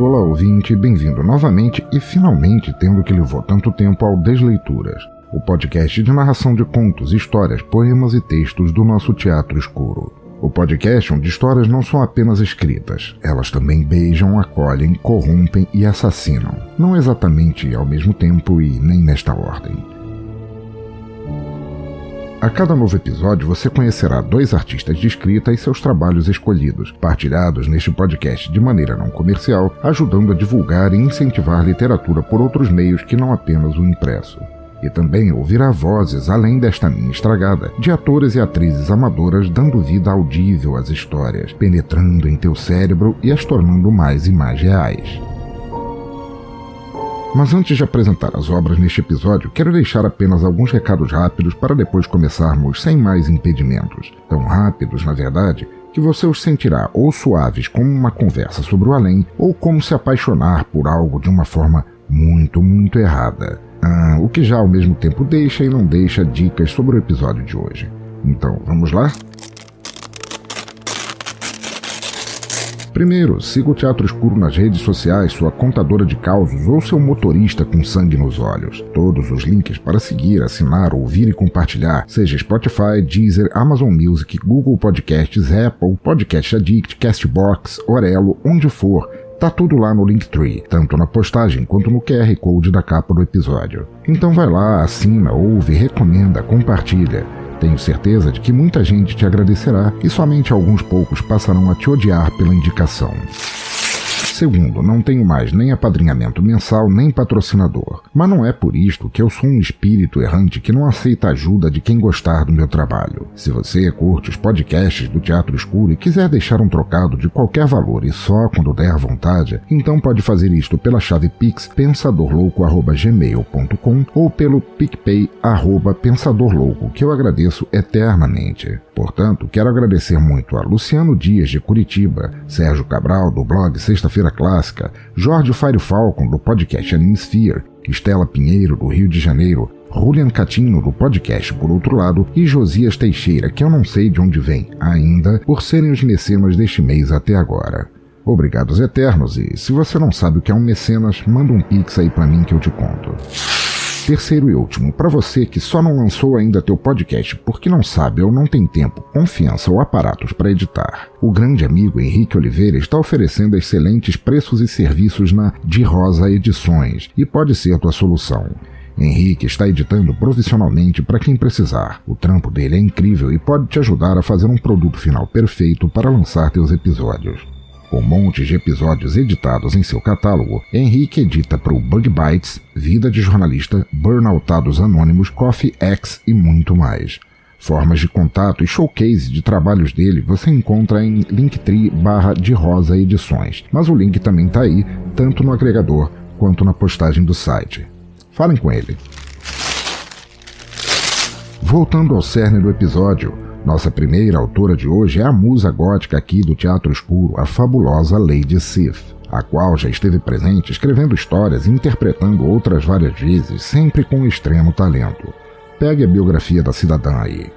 Olá, ouvinte, bem-vindo novamente e finalmente tendo que levou tanto tempo ao Desleituras, o podcast de narração de contos, histórias, poemas e textos do nosso teatro escuro. O podcast onde histórias não são apenas escritas, elas também beijam, acolhem, corrompem e assassinam. Não exatamente ao mesmo tempo e nem nesta ordem. A cada novo episódio você conhecerá dois artistas de escrita e seus trabalhos escolhidos, partilhados neste podcast de maneira não comercial, ajudando a divulgar e incentivar literatura por outros meios que não apenas o impresso. E também ouvirá vozes, além desta minha estragada, de atores e atrizes amadoras dando vida audível às histórias, penetrando em teu cérebro e as tornando mais e mais reais. Mas antes de apresentar as obras neste episódio, quero deixar apenas alguns recados rápidos para depois começarmos sem mais impedimentos. Tão rápidos, na verdade, que você os sentirá ou suaves como uma conversa sobre o além, ou como se apaixonar por algo de uma forma muito, muito errada. Ah, o que já ao mesmo tempo deixa e não deixa dicas sobre o episódio de hoje. Então, vamos lá? Primeiro, siga o Teatro Escuro nas redes sociais, sua contadora de causos ou seu motorista com sangue nos olhos. Todos os links para seguir, assinar, ouvir e compartilhar, seja Spotify, Deezer, Amazon Music, Google Podcasts, Apple, Podcast Addict, Castbox, Orelo, onde for. Tá tudo lá no Linktree, tanto na postagem quanto no QR Code da capa do episódio. Então vai lá, assina, ouve, recomenda, compartilha. Tenho certeza de que muita gente te agradecerá e somente alguns poucos passarão a te odiar pela indicação. Segundo, não tenho mais nem apadrinhamento mensal nem patrocinador. Mas não é por isto que eu sou um espírito errante que não aceita ajuda de quem gostar do meu trabalho. Se você curte os podcasts do Teatro Escuro e quiser deixar um trocado de qualquer valor e só quando der vontade, então pode fazer isto pela chave pix pensadorlouco@gmail.com ou pelo picpay arroba pensadorlouco, que eu agradeço eternamente. Portanto, quero agradecer muito a Luciano Dias, de Curitiba, Sérgio Cabral, do blog Sexta-feira Clássica, Jorge Fire Falcon, do podcast Animesphere, Estela Pinheiro, do Rio de Janeiro, Julian Catino, do podcast Por Outro Lado, e Josias Teixeira, que eu não sei de onde vem ainda, por serem os mecenas deste mês até agora. Obrigados eternos, e se você não sabe o que é um mecenas, manda um pix aí pra mim que eu te conto. Terceiro e último, para você que só não lançou ainda teu podcast porque não sabe ou não tem tempo, confiança ou aparatos para editar, o grande amigo Henrique Oliveira está oferecendo excelentes preços e serviços na De Rosa Edições e pode ser tua solução. Henrique está editando profissionalmente para quem precisar. O trampo dele é incrível e pode te ajudar a fazer um produto final perfeito para lançar teus episódios. Com montes de episódios editados em seu catálogo, Henrique edita para o Bug Bites, Vida de Jornalista, Burnoutados Anônimos, Coffee X e muito mais. Formas de contato e showcase de trabalhos dele você encontra em linktree barra de rosa edições, mas o link também está aí, tanto no agregador quanto na postagem do site. Falem com ele. Voltando ao cerne do episódio, nossa primeira autora de hoje é a musa gótica aqui do Teatro Escuro, a fabulosa Lady Sif, a qual já esteve presente escrevendo histórias e interpretando outras várias vezes, sempre com extremo talento. Pegue a biografia da cidadã aí.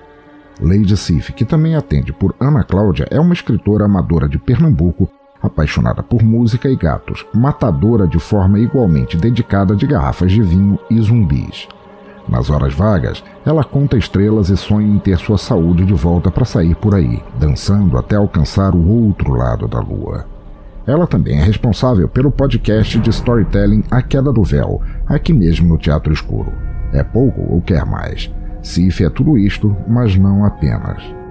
Lady Sif, que também atende por Ana Cláudia, é uma escritora amadora de Pernambuco, apaixonada por música e gatos, matadora de forma igualmente dedicada de garrafas de vinho e zumbis. Nas horas vagas, ela conta estrelas e sonha em ter sua saúde de volta para sair por aí, dançando até alcançar o outro lado da lua. Ela também é responsável pelo podcast de storytelling A Queda do Véu, aqui mesmo no Teatro Escuro. É pouco ou quer mais? Sif é tudo isto, mas não apenas.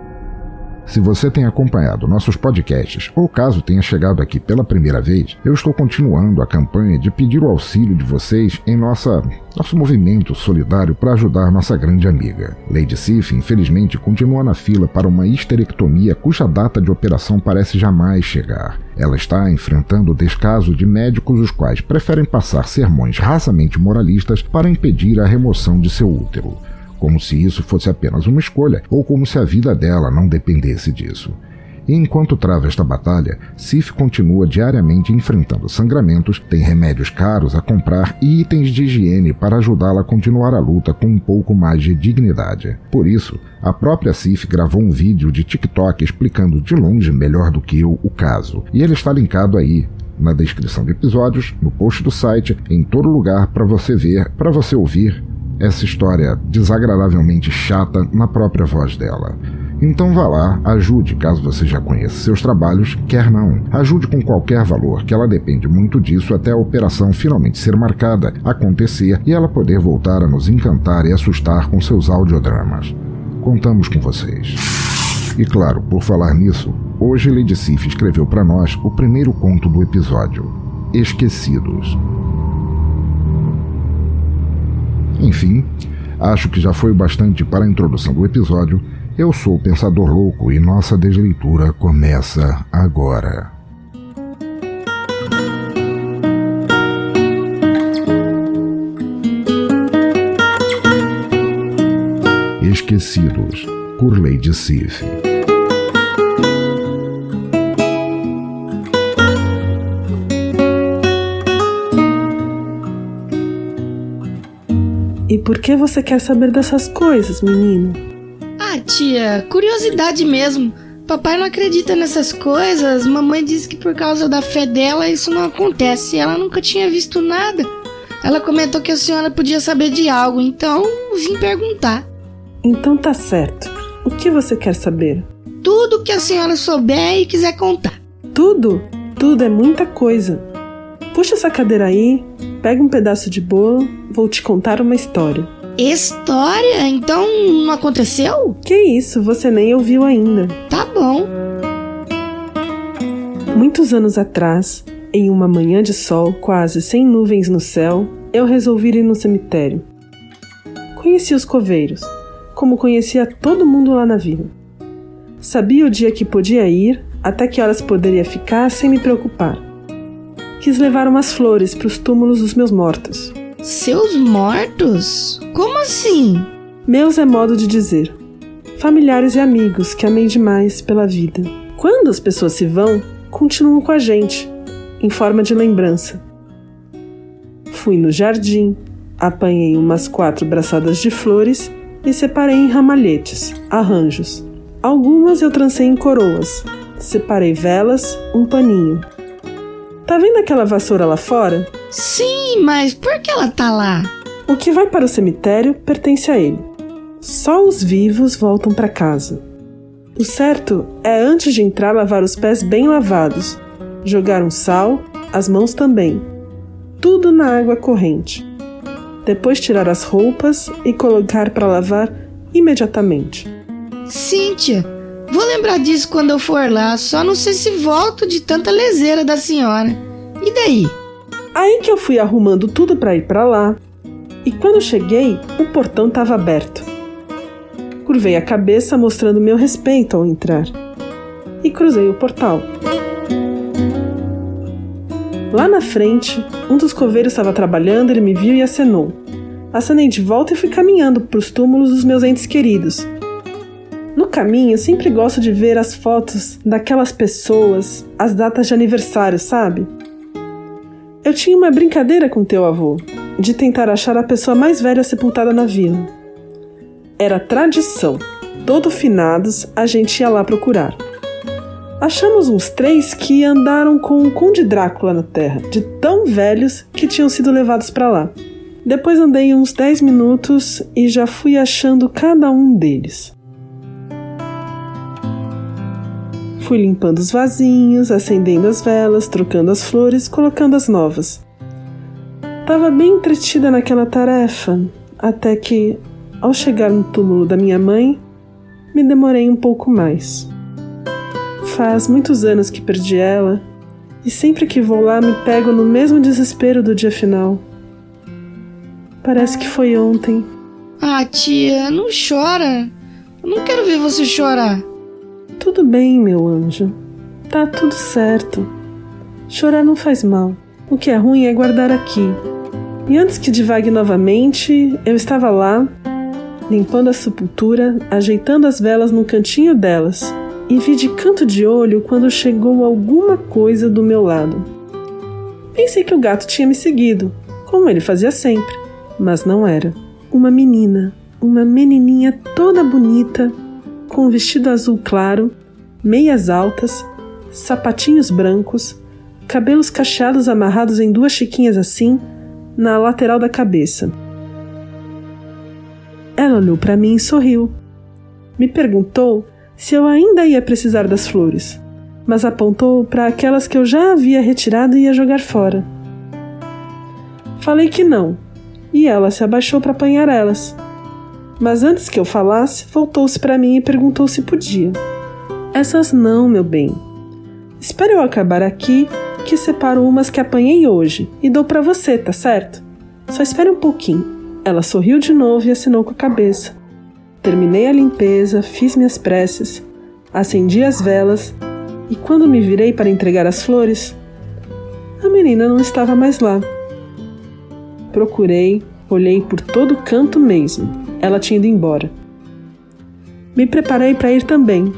Se você tem acompanhado nossos podcasts ou caso tenha chegado aqui pela primeira vez, eu estou continuando a campanha de pedir o auxílio de vocês em nossa nosso movimento solidário para ajudar nossa grande amiga. Lady Sif, infelizmente, continua na fila para uma histerectomia cuja data de operação parece jamais chegar. Ela está enfrentando o descaso de médicos os quais preferem passar sermões raçamente moralistas para impedir a remoção de seu útero como se isso fosse apenas uma escolha ou como se a vida dela não dependesse disso. E enquanto trava esta batalha, Sif continua diariamente enfrentando sangramentos, tem remédios caros a comprar e itens de higiene para ajudá-la a continuar a luta com um pouco mais de dignidade. Por isso, a própria Sif gravou um vídeo de TikTok explicando de longe melhor do que eu o caso, e ele está linkado aí, na descrição de episódios, no post do site, em todo lugar para você ver, para você ouvir essa história desagradavelmente chata na própria voz dela. Então vá lá, ajude caso você já conheça seus trabalhos, quer não. Ajude com qualquer valor, que ela depende muito disso até a operação finalmente ser marcada, acontecer e ela poder voltar a nos encantar e assustar com seus audiodramas. Contamos com vocês. E claro, por falar nisso, hoje Lady Sif escreveu para nós o primeiro conto do episódio, Esquecidos. Enfim, acho que já foi bastante para a introdução do episódio. Eu sou o Pensador Louco e nossa desleitura começa agora. Esquecidos, por Lady Sif. Por que você quer saber dessas coisas, menino? Ah, tia, curiosidade mesmo. Papai não acredita nessas coisas. Mamãe disse que por causa da fé dela isso não acontece. Ela nunca tinha visto nada. Ela comentou que a senhora podia saber de algo, então vim perguntar. Então tá certo. O que você quer saber? Tudo que a senhora souber e quiser contar. Tudo? Tudo é muita coisa. Puxa essa cadeira aí, pega um pedaço de bolo, vou te contar uma história. História? Então não aconteceu? Que isso, você nem ouviu ainda. Tá bom. Muitos anos atrás, em uma manhã de sol quase sem nuvens no céu, eu resolvi ir no cemitério. Conheci os coveiros, como conhecia todo mundo lá na vila. Sabia o dia que podia ir, até que horas poderia ficar sem me preocupar quis levar umas flores para os túmulos dos meus mortos. Seus mortos? Como assim? Meus é modo de dizer. Familiares e amigos que amei demais pela vida. Quando as pessoas se vão, continuam com a gente, em forma de lembrança. Fui no jardim, apanhei umas quatro braçadas de flores e separei em ramalhetes, arranjos. Algumas eu trancei em coroas. Separei velas, um paninho. Tá vendo aquela vassoura lá fora? Sim, mas por que ela tá lá? O que vai para o cemitério pertence a ele. Só os vivos voltam para casa. O certo é antes de entrar lavar os pés bem lavados, jogar um sal, as mãos também. Tudo na água corrente. Depois tirar as roupas e colocar para lavar imediatamente. Cíntia, Vou lembrar disso quando eu for lá, só não sei se volto de tanta leseira da senhora. E daí? Aí que eu fui arrumando tudo para ir para lá. E quando cheguei, o portão estava aberto. Curvei a cabeça mostrando meu respeito ao entrar. E cruzei o portal. Lá na frente, um dos coveiros estava trabalhando, ele me viu e acenou. Acenei de volta e fui caminhando para os túmulos dos meus entes queridos, no caminho, sempre gosto de ver as fotos daquelas pessoas, as datas de aniversário, sabe? Eu tinha uma brincadeira com teu avô, de tentar achar a pessoa mais velha sepultada na vila. Era tradição. Todo finados a gente ia lá procurar. Achamos uns três que andaram com o Conde Drácula na terra, de tão velhos que tinham sido levados para lá. Depois andei uns 10 minutos e já fui achando cada um deles. Fui limpando os vasinhos, acendendo as velas, trocando as flores, colocando as novas. Tava bem entretida naquela tarefa, até que, ao chegar no túmulo da minha mãe, me demorei um pouco mais. Faz muitos anos que perdi ela, e sempre que vou lá me pego no mesmo desespero do dia final. Parece que foi ontem. Ah, tia, não chora. Eu não quero ver você chorar. Tudo bem, meu anjo. Tá tudo certo. Chorar não faz mal. O que é ruim é guardar aqui. E antes que divague novamente, eu estava lá, limpando a sepultura, ajeitando as velas no cantinho delas, e vi de canto de olho quando chegou alguma coisa do meu lado. Pensei que o gato tinha me seguido, como ele fazia sempre, mas não era. Uma menina, uma menininha toda bonita, com um vestido azul claro, meias altas, sapatinhos brancos, cabelos cacheados amarrados em duas chiquinhas assim, na lateral da cabeça. Ela olhou para mim e sorriu. Me perguntou se eu ainda ia precisar das flores, mas apontou para aquelas que eu já havia retirado e ia jogar fora. Falei que não, e ela se abaixou para apanhar elas. Mas antes que eu falasse, voltou-se para mim e perguntou se podia. Essas não, meu bem. Espere eu acabar aqui, que separo umas que apanhei hoje e dou para você, tá certo? Só espere um pouquinho. Ela sorriu de novo e assinou com a cabeça. Terminei a limpeza, fiz minhas preces, acendi as velas e quando me virei para entregar as flores, a menina não estava mais lá. Procurei, olhei por todo canto mesmo. Ela tinha ido embora. Me preparei para ir também,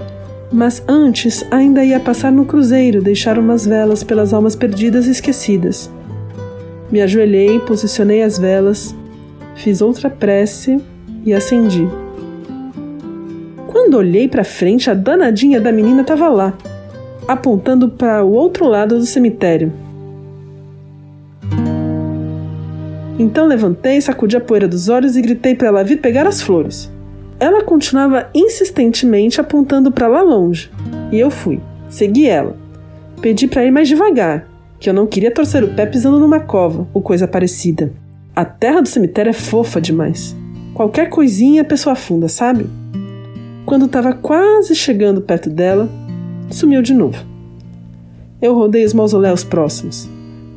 mas antes ainda ia passar no cruzeiro deixar umas velas pelas almas perdidas e esquecidas. Me ajoelhei, posicionei as velas, fiz outra prece e acendi. Quando olhei para frente, a danadinha da menina estava lá, apontando para o outro lado do cemitério. Então levantei, sacudi a poeira dos olhos e gritei para ela vir pegar as flores. Ela continuava insistentemente apontando para lá longe, e eu fui. Segui ela. Pedi para ir mais devagar, que eu não queria torcer o pé pisando numa cova ou coisa parecida. A terra do cemitério é fofa demais. Qualquer coisinha a pessoa afunda, sabe? Quando estava quase chegando perto dela, sumiu de novo. Eu rodei os mausoléus próximos.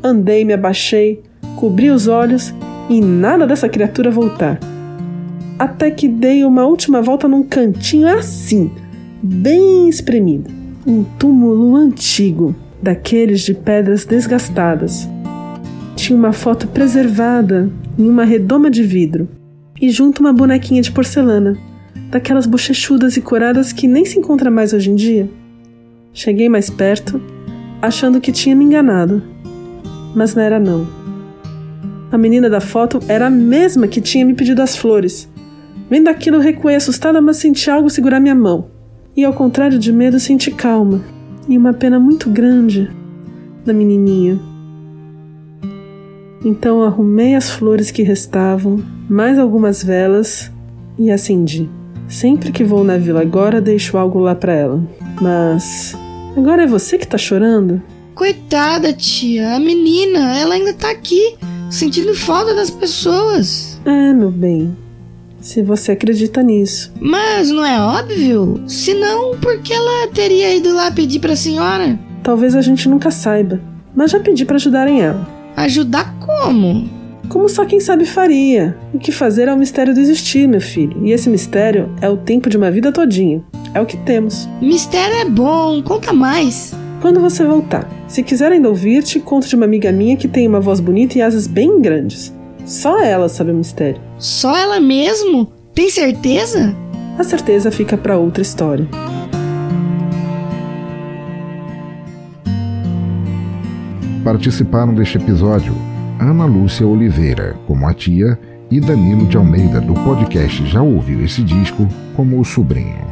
Andei, me abaixei, cobri os olhos e nada dessa criatura voltar. Até que dei uma última volta num cantinho assim, bem espremido. Um túmulo antigo, daqueles de pedras desgastadas. Tinha uma foto preservada em uma redoma de vidro e junto uma bonequinha de porcelana, daquelas bochechudas e coradas que nem se encontra mais hoje em dia. Cheguei mais perto, achando que tinha me enganado, mas não era não. A menina da foto era a mesma que tinha me pedido as flores. Vendo aquilo, recuei assustada, mas senti algo segurar minha mão. E ao contrário de medo, senti calma e uma pena muito grande da menininha. Então arrumei as flores que restavam, mais algumas velas e acendi. Sempre que vou na vila agora, deixo algo lá para ela. Mas agora é você que tá chorando? Coitada, tia. A menina, ela ainda tá aqui sentindo falta das pessoas. É, meu bem. Se você acredita nisso. Mas não é óbvio? Se não, por que ela teria ido lá pedir pra senhora? Talvez a gente nunca saiba, mas já pedi para ajudarem ela. Ajudar como? Como só quem sabe faria. O que fazer é o mistério do existir, meu filho. E esse mistério é o tempo de uma vida todinha. É o que temos. Mistério é bom, conta mais. Quando você voltar. Se quiser ainda ouvir-te, conto de uma amiga minha que tem uma voz bonita e asas bem grandes. Só ela sabe o mistério. Só ela mesmo? Tem certeza? A certeza fica para outra história. Participaram deste episódio Ana Lúcia Oliveira, como a tia, e Danilo de Almeida, do podcast Já Ouviu Esse Disco, como o sobrinho.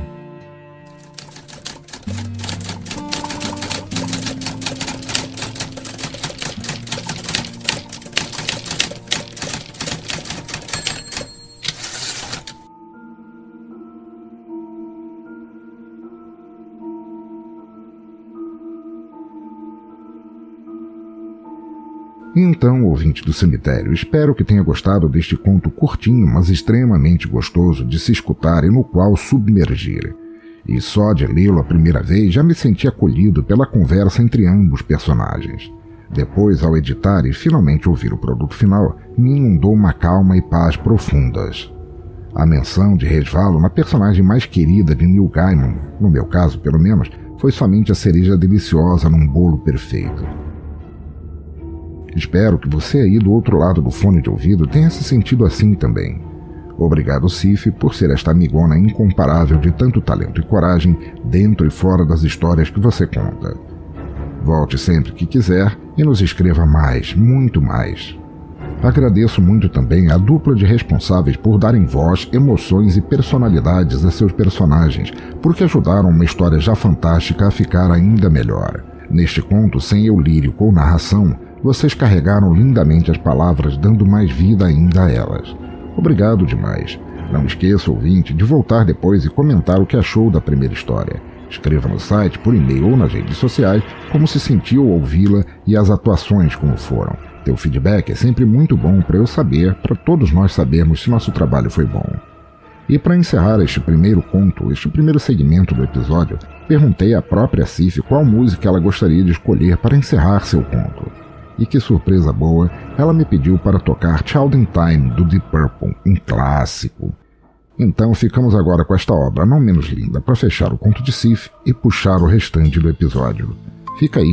Então, ouvinte do cemitério, espero que tenha gostado deste conto curtinho, mas extremamente gostoso de se escutar e no qual submergir. e só de lê-lo a primeira vez já me senti acolhido pela conversa entre ambos personagens. Depois, ao editar e finalmente ouvir o produto final, me inundou uma calma e paz profundas. A menção de resvalo na personagem mais querida de Neil Gaiman, no meu caso pelo menos, foi somente a cereja deliciosa num bolo perfeito. Espero que você aí do outro lado do fone de ouvido tenha se sentido assim também. Obrigado, Cif, por ser esta amigona incomparável de tanto talento e coragem dentro e fora das histórias que você conta. Volte sempre que quiser e nos escreva mais, muito mais. Agradeço muito também a dupla de responsáveis por darem voz, emoções e personalidades a seus personagens, porque ajudaram uma história já fantástica a ficar ainda melhor. Neste conto, sem eu lírico ou narração, vocês carregaram lindamente as palavras, dando mais vida ainda a elas. Obrigado demais. Não esqueça, ouvinte, de voltar depois e comentar o que achou da primeira história. Escreva no site, por e-mail ou nas redes sociais como se sentiu ouvi-la e as atuações como foram. Teu feedback é sempre muito bom para eu saber, para todos nós sabermos se nosso trabalho foi bom. E para encerrar este primeiro conto, este primeiro segmento do episódio, perguntei à própria Cif qual música ela gostaria de escolher para encerrar seu conto. E que surpresa boa, ela me pediu para tocar Child in Time do Deep Purple, um clássico. Então ficamos agora com esta obra não menos linda para fechar o conto de Sif e puxar o restante do episódio. Fica aí.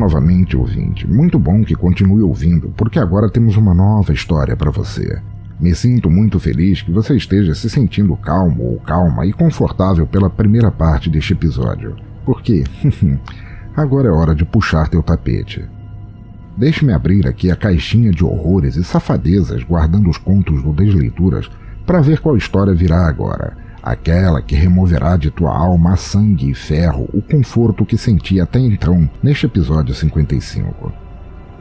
Novamente, ouvinte. Muito bom que continue ouvindo, porque agora temos uma nova história para você. Me sinto muito feliz que você esteja se sentindo calmo ou calma e confortável pela primeira parte deste episódio, porque agora é hora de puxar teu tapete. Deixe-me abrir aqui a caixinha de horrores e safadezas guardando os contos do Desleituras para ver qual história virá agora aquela que removerá de tua alma sangue e ferro o conforto que senti até então neste episódio 55.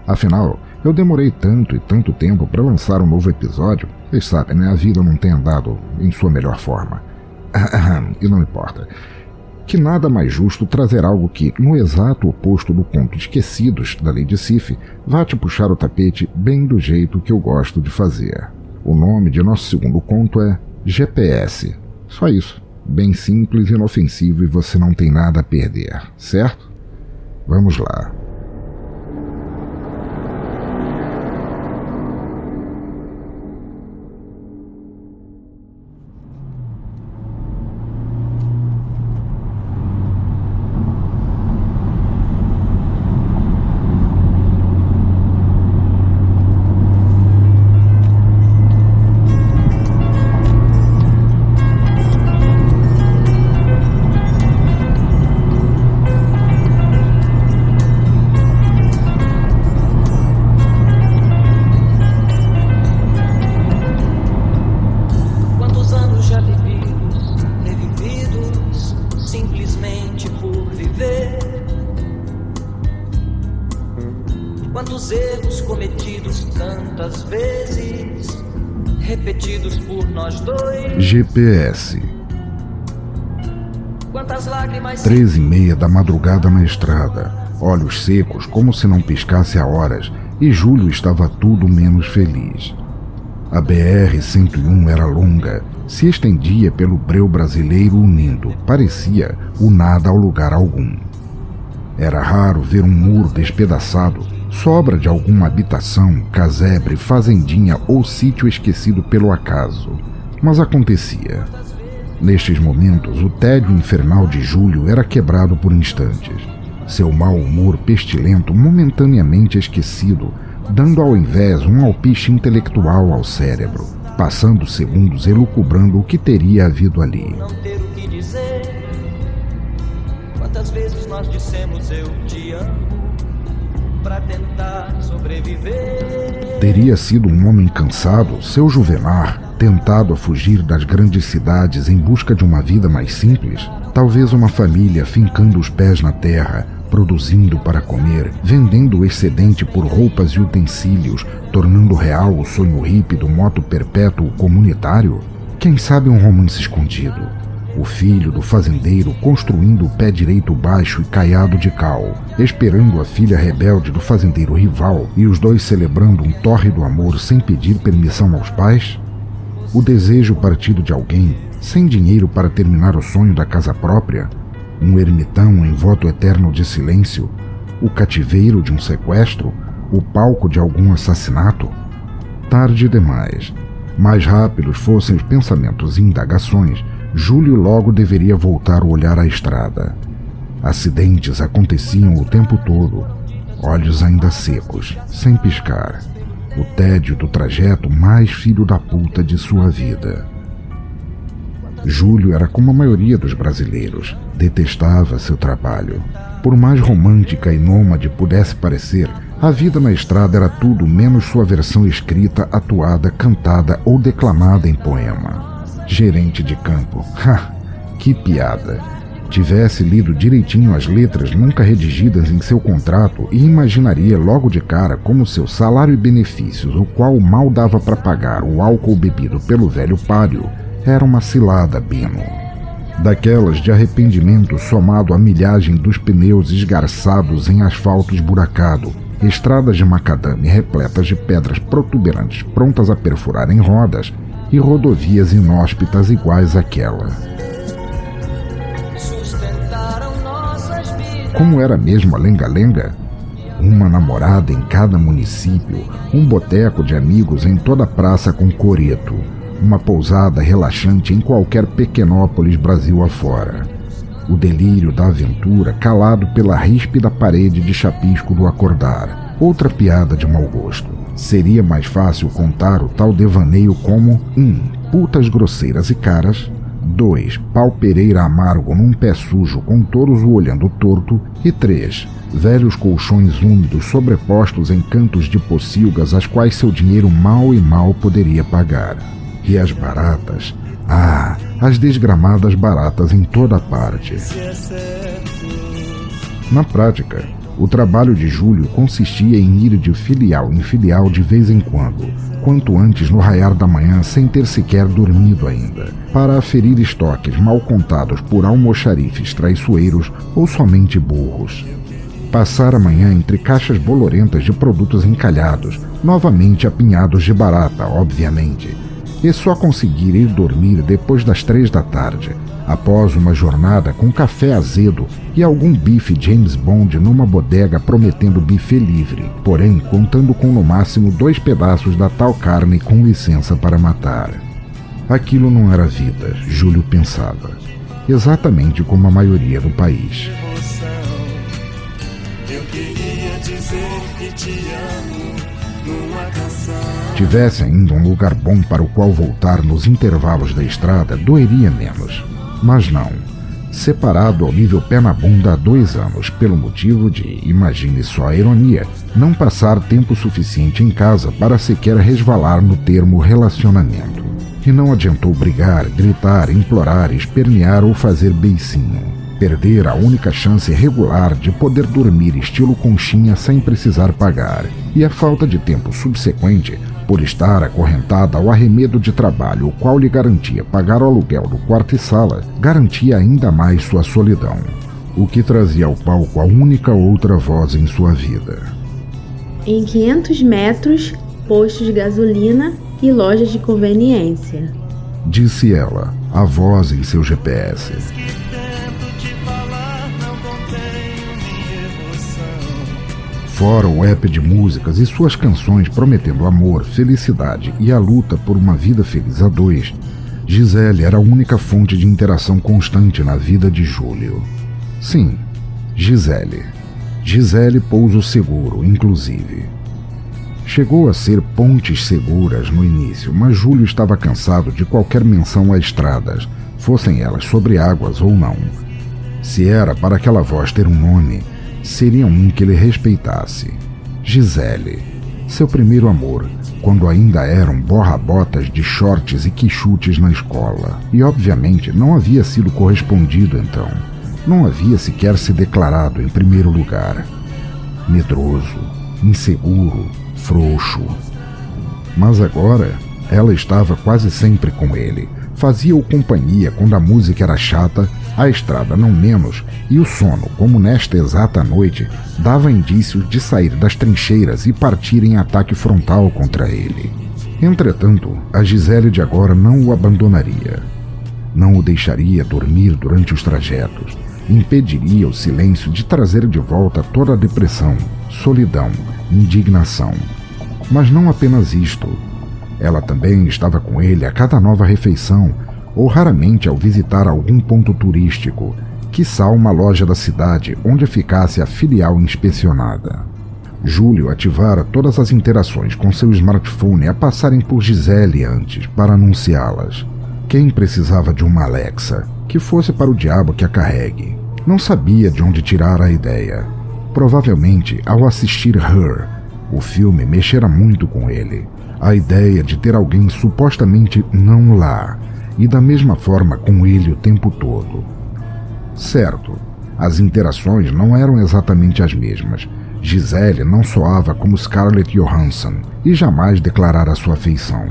Afinal, eu demorei tanto e tanto tempo para lançar um novo episódio, vocês sabem, né? A vida não tem andado em sua melhor forma. e não importa. Que nada mais justo trazer algo que, no exato oposto do conto Esquecidos da Lady Sif, vá te puxar o tapete bem do jeito que eu gosto de fazer. O nome de nosso segundo conto é GPS só isso. Bem simples, inofensivo e você não tem nada a perder, certo? Vamos lá. GPS Três e meia da madrugada na estrada, olhos secos como se não piscasse há horas, e Júlio estava tudo menos feliz. A BR-101 era longa, se estendia pelo breu brasileiro unindo, parecia o nada ao lugar algum. Era raro ver um muro despedaçado, sobra de alguma habitação, casebre, fazendinha ou sítio esquecido pelo acaso. Mas acontecia. Nestes momentos, o tédio infernal de Júlio era quebrado por instantes. Seu mau humor pestilento momentaneamente esquecido, dando ao invés um alpiste intelectual ao cérebro, passando segundos elucubrando o que teria havido ali. Quantas vezes nós dissemos eu te amo? para tentar sobreviver. Teria sido um homem cansado, seu Juvenar, tentado a fugir das grandes cidades em busca de uma vida mais simples? Talvez uma família fincando os pés na terra, produzindo para comer, vendendo o excedente por roupas e utensílios, tornando real o sonho hippie do moto perpétuo comunitário? Quem sabe um romance escondido? O filho do fazendeiro construindo o pé direito baixo e caiado de cal, esperando a filha rebelde do fazendeiro rival e os dois celebrando um tórrido amor sem pedir permissão aos pais? O desejo partido de alguém, sem dinheiro para terminar o sonho da casa própria? Um ermitão em voto eterno de silêncio? O cativeiro de um sequestro? O palco de algum assassinato? Tarde demais. Mais rápidos fossem os pensamentos e indagações, Júlio logo deveria voltar o olhar à estrada. Acidentes aconteciam o tempo todo, olhos ainda secos, sem piscar. O tédio do trajeto mais filho da puta de sua vida. Júlio era como a maioria dos brasileiros, detestava seu trabalho. Por mais romântica e nômade pudesse parecer, a vida na estrada era tudo menos sua versão escrita, atuada, cantada ou declamada em poema gerente de campo. Ha! Que piada! Tivesse lido direitinho as letras nunca redigidas em seu contrato e imaginaria logo de cara como seu salário e benefícios, o qual mal dava para pagar o álcool bebido pelo velho páreo, era uma cilada, Bino. Daquelas de arrependimento somado à milhagem dos pneus esgarçados em asfalto esburacado, estradas de macadame repletas de pedras protuberantes prontas a perfurar em rodas e rodovias inóspitas iguais àquela. Como era mesmo a lenga-lenga? Uma namorada em cada município, um boteco de amigos em toda praça com coreto, uma pousada relaxante em qualquer pequenópolis Brasil afora. O delírio da aventura calado pela ríspida parede de chapisco do acordar, outra piada de mau gosto. Seria mais fácil contar o tal devaneio como 1. Um, putas grosseiras e caras 2. Pau pereira amargo num pé sujo com todos o olhando torto e 3. Velhos colchões úmidos sobrepostos em cantos de pocilgas às quais seu dinheiro mal e mal poderia pagar. E as baratas? Ah, as desgramadas baratas em toda parte. Na prática, o trabalho de Júlio consistia em ir de filial em filial de vez em quando, quanto antes no raiar da manhã sem ter sequer dormido ainda, para aferir estoques mal contados por almoxarifes traiçoeiros ou somente burros. Passar a manhã entre caixas bolorentas de produtos encalhados, novamente apinhados de barata, obviamente, e só conseguir ir dormir depois das três da tarde, após uma jornada com café azedo e algum bife James Bond numa bodega prometendo bife livre, porém contando com no máximo dois pedaços da tal carne com licença para matar. Aquilo não era vida, Júlio pensava. Exatamente como a maioria do país. Tivesse ainda um lugar bom para o qual voltar nos intervalos da estrada, doeria menos. Mas não. Separado ao nível pé na bunda há dois anos, pelo motivo de, imagine só a ironia, não passar tempo suficiente em casa para sequer resvalar no termo relacionamento. E não adiantou brigar, gritar, implorar, espernear ou fazer beicinho. Perder a única chance regular de poder dormir estilo conchinha sem precisar pagar, e a falta de tempo subsequente por estar acorrentada ao arremedo de trabalho, o qual lhe garantia pagar o aluguel do quarto e sala, garantia ainda mais sua solidão, o que trazia ao palco a única outra voz em sua vida. Em 500 metros, postos de gasolina e lojas de conveniência. Disse ela, a voz em seu GPS. Fora o app de músicas e suas canções prometendo amor, felicidade e a luta por uma vida feliz a dois, Gisele era a única fonte de interação constante na vida de Júlio. Sim, Gisele. Gisele Pouso Seguro, inclusive. Chegou a ser pontes seguras no início, mas Júlio estava cansado de qualquer menção a estradas, fossem elas sobre águas ou não. Se era para aquela voz ter um nome, seria um que ele respeitasse. Gisele, seu primeiro amor, quando ainda eram borra-botas de shorts e quichutes na escola. E obviamente não havia sido correspondido então. Não havia sequer se declarado em primeiro lugar. Medroso, inseguro, frouxo. Mas agora ela estava quase sempre com ele. Fazia-o companhia quando a música era chata a estrada não menos, e o sono, como nesta exata noite, dava indícios de sair das trincheiras e partir em ataque frontal contra ele. Entretanto, a Gisele de agora não o abandonaria. Não o deixaria dormir durante os trajetos. Impediria o silêncio de trazer de volta toda a depressão, solidão, indignação. Mas não apenas isto. Ela também estava com ele a cada nova refeição, ou raramente ao visitar algum ponto turístico, quiçá uma loja da cidade onde ficasse a filial inspecionada. Júlio ativara todas as interações com seu smartphone a passarem por Gisele antes para anunciá-las. Quem precisava de uma Alexa? Que fosse para o diabo que a carregue. Não sabia de onde tirar a ideia. Provavelmente ao assistir Her, o filme mexera muito com ele. A ideia de ter alguém supostamente não lá, e da mesma forma com ele o tempo todo. Certo, as interações não eram exatamente as mesmas. Gisele não soava como Scarlett Johansson e jamais declarara sua afeição,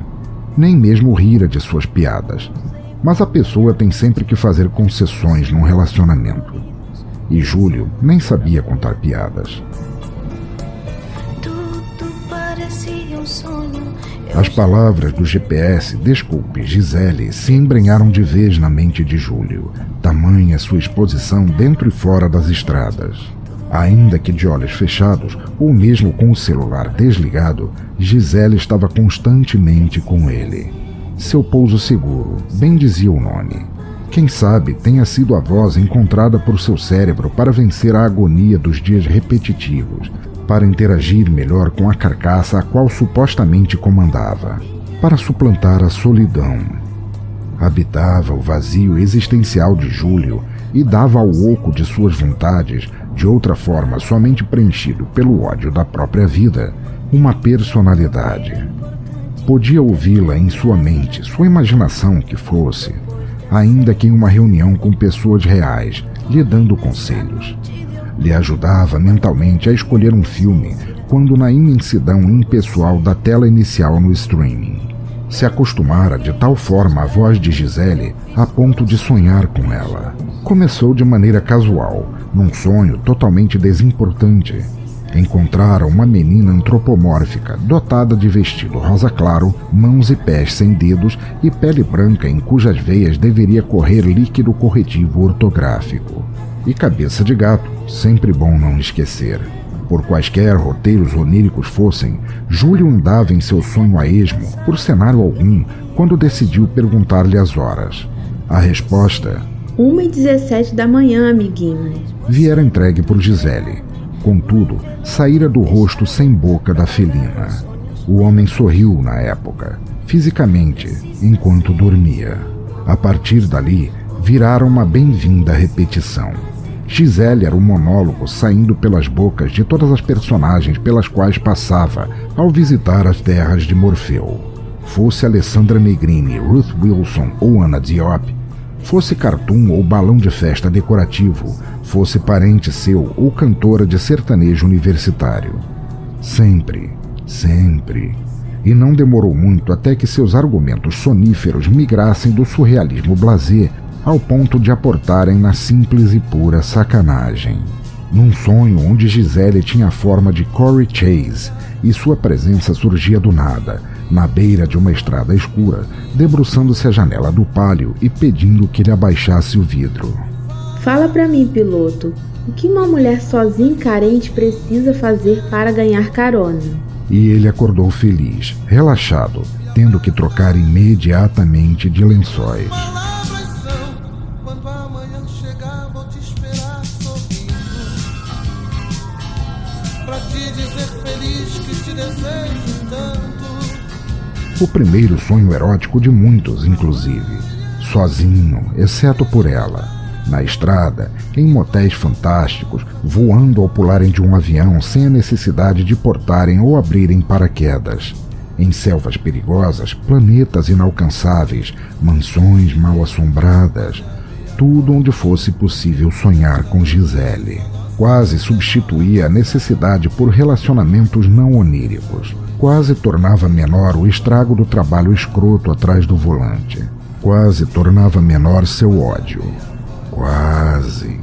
nem mesmo rira de suas piadas. Mas a pessoa tem sempre que fazer concessões num relacionamento. E Júlio nem sabia contar piadas. As palavras do GPS, desculpe, Gisele, se embrenharam de vez na mente de Júlio, tamanha sua exposição dentro e fora das estradas. Ainda que de olhos fechados, ou mesmo com o celular desligado, Gisele estava constantemente com ele. Seu pouso seguro, bem dizia o nome. Quem sabe tenha sido a voz encontrada por seu cérebro para vencer a agonia dos dias repetitivos, para interagir melhor com a carcaça a qual supostamente comandava, para suplantar a solidão. Habitava o vazio existencial de Júlio e dava ao oco de suas vontades, de outra forma somente preenchido pelo ódio da própria vida, uma personalidade. Podia ouvi-la em sua mente, sua imaginação que fosse, ainda que em uma reunião com pessoas reais, lhe dando conselhos lhe ajudava mentalmente a escolher um filme quando na imensidão impessoal da tela inicial no streaming. Se acostumara de tal forma à voz de Gisele a ponto de sonhar com ela. Começou de maneira casual, num sonho totalmente desimportante. Encontrara uma menina antropomórfica, dotada de vestido rosa claro, mãos e pés sem dedos e pele branca em cujas veias deveria correr líquido corretivo ortográfico e cabeça de gato, sempre bom não esquecer. Por quaisquer roteiros oníricos fossem, Júlio andava em seu sonho a esmo, por cenário algum, quando decidiu perguntar-lhe as horas. A resposta... 1 e 17 da manhã, amiguinho. Viera entregue por Gisele. Contudo, saíra do rosto sem boca da felina. O homem sorriu na época, fisicamente, enquanto dormia. A partir dali, viraram uma bem-vinda repetição. Gisele era o monólogo saindo pelas bocas de todas as personagens pelas quais passava ao visitar as terras de Morfeu. Fosse Alessandra Negrini, Ruth Wilson ou Anna Diop, Fosse cartoon ou balão de festa decorativo, fosse parente seu ou cantora de sertanejo universitário. Sempre, sempre. E não demorou muito até que seus argumentos soníferos migrassem do surrealismo blasé ao ponto de aportarem na simples e pura sacanagem. Num sonho onde Gisele tinha a forma de Corey Chase e sua presença surgia do nada, na beira de uma estrada escura, debruçando-se à janela do pálio e pedindo que ele abaixasse o vidro. Fala para mim, piloto, o que uma mulher sozinha e carente precisa fazer para ganhar carona? E ele acordou feliz, relaxado, tendo que trocar imediatamente de lençóis. O primeiro sonho erótico de muitos, inclusive. Sozinho, exceto por ela. Na estrada, em motéis fantásticos, voando ao pularem de um avião sem a necessidade de portarem ou abrirem paraquedas. Em selvas perigosas, planetas inalcançáveis, mansões mal assombradas. Tudo onde fosse possível sonhar com Gisele quase substituía a necessidade por relacionamentos não oníricos. Quase tornava menor o estrago do trabalho escroto atrás do volante. Quase tornava menor seu ódio. Quase.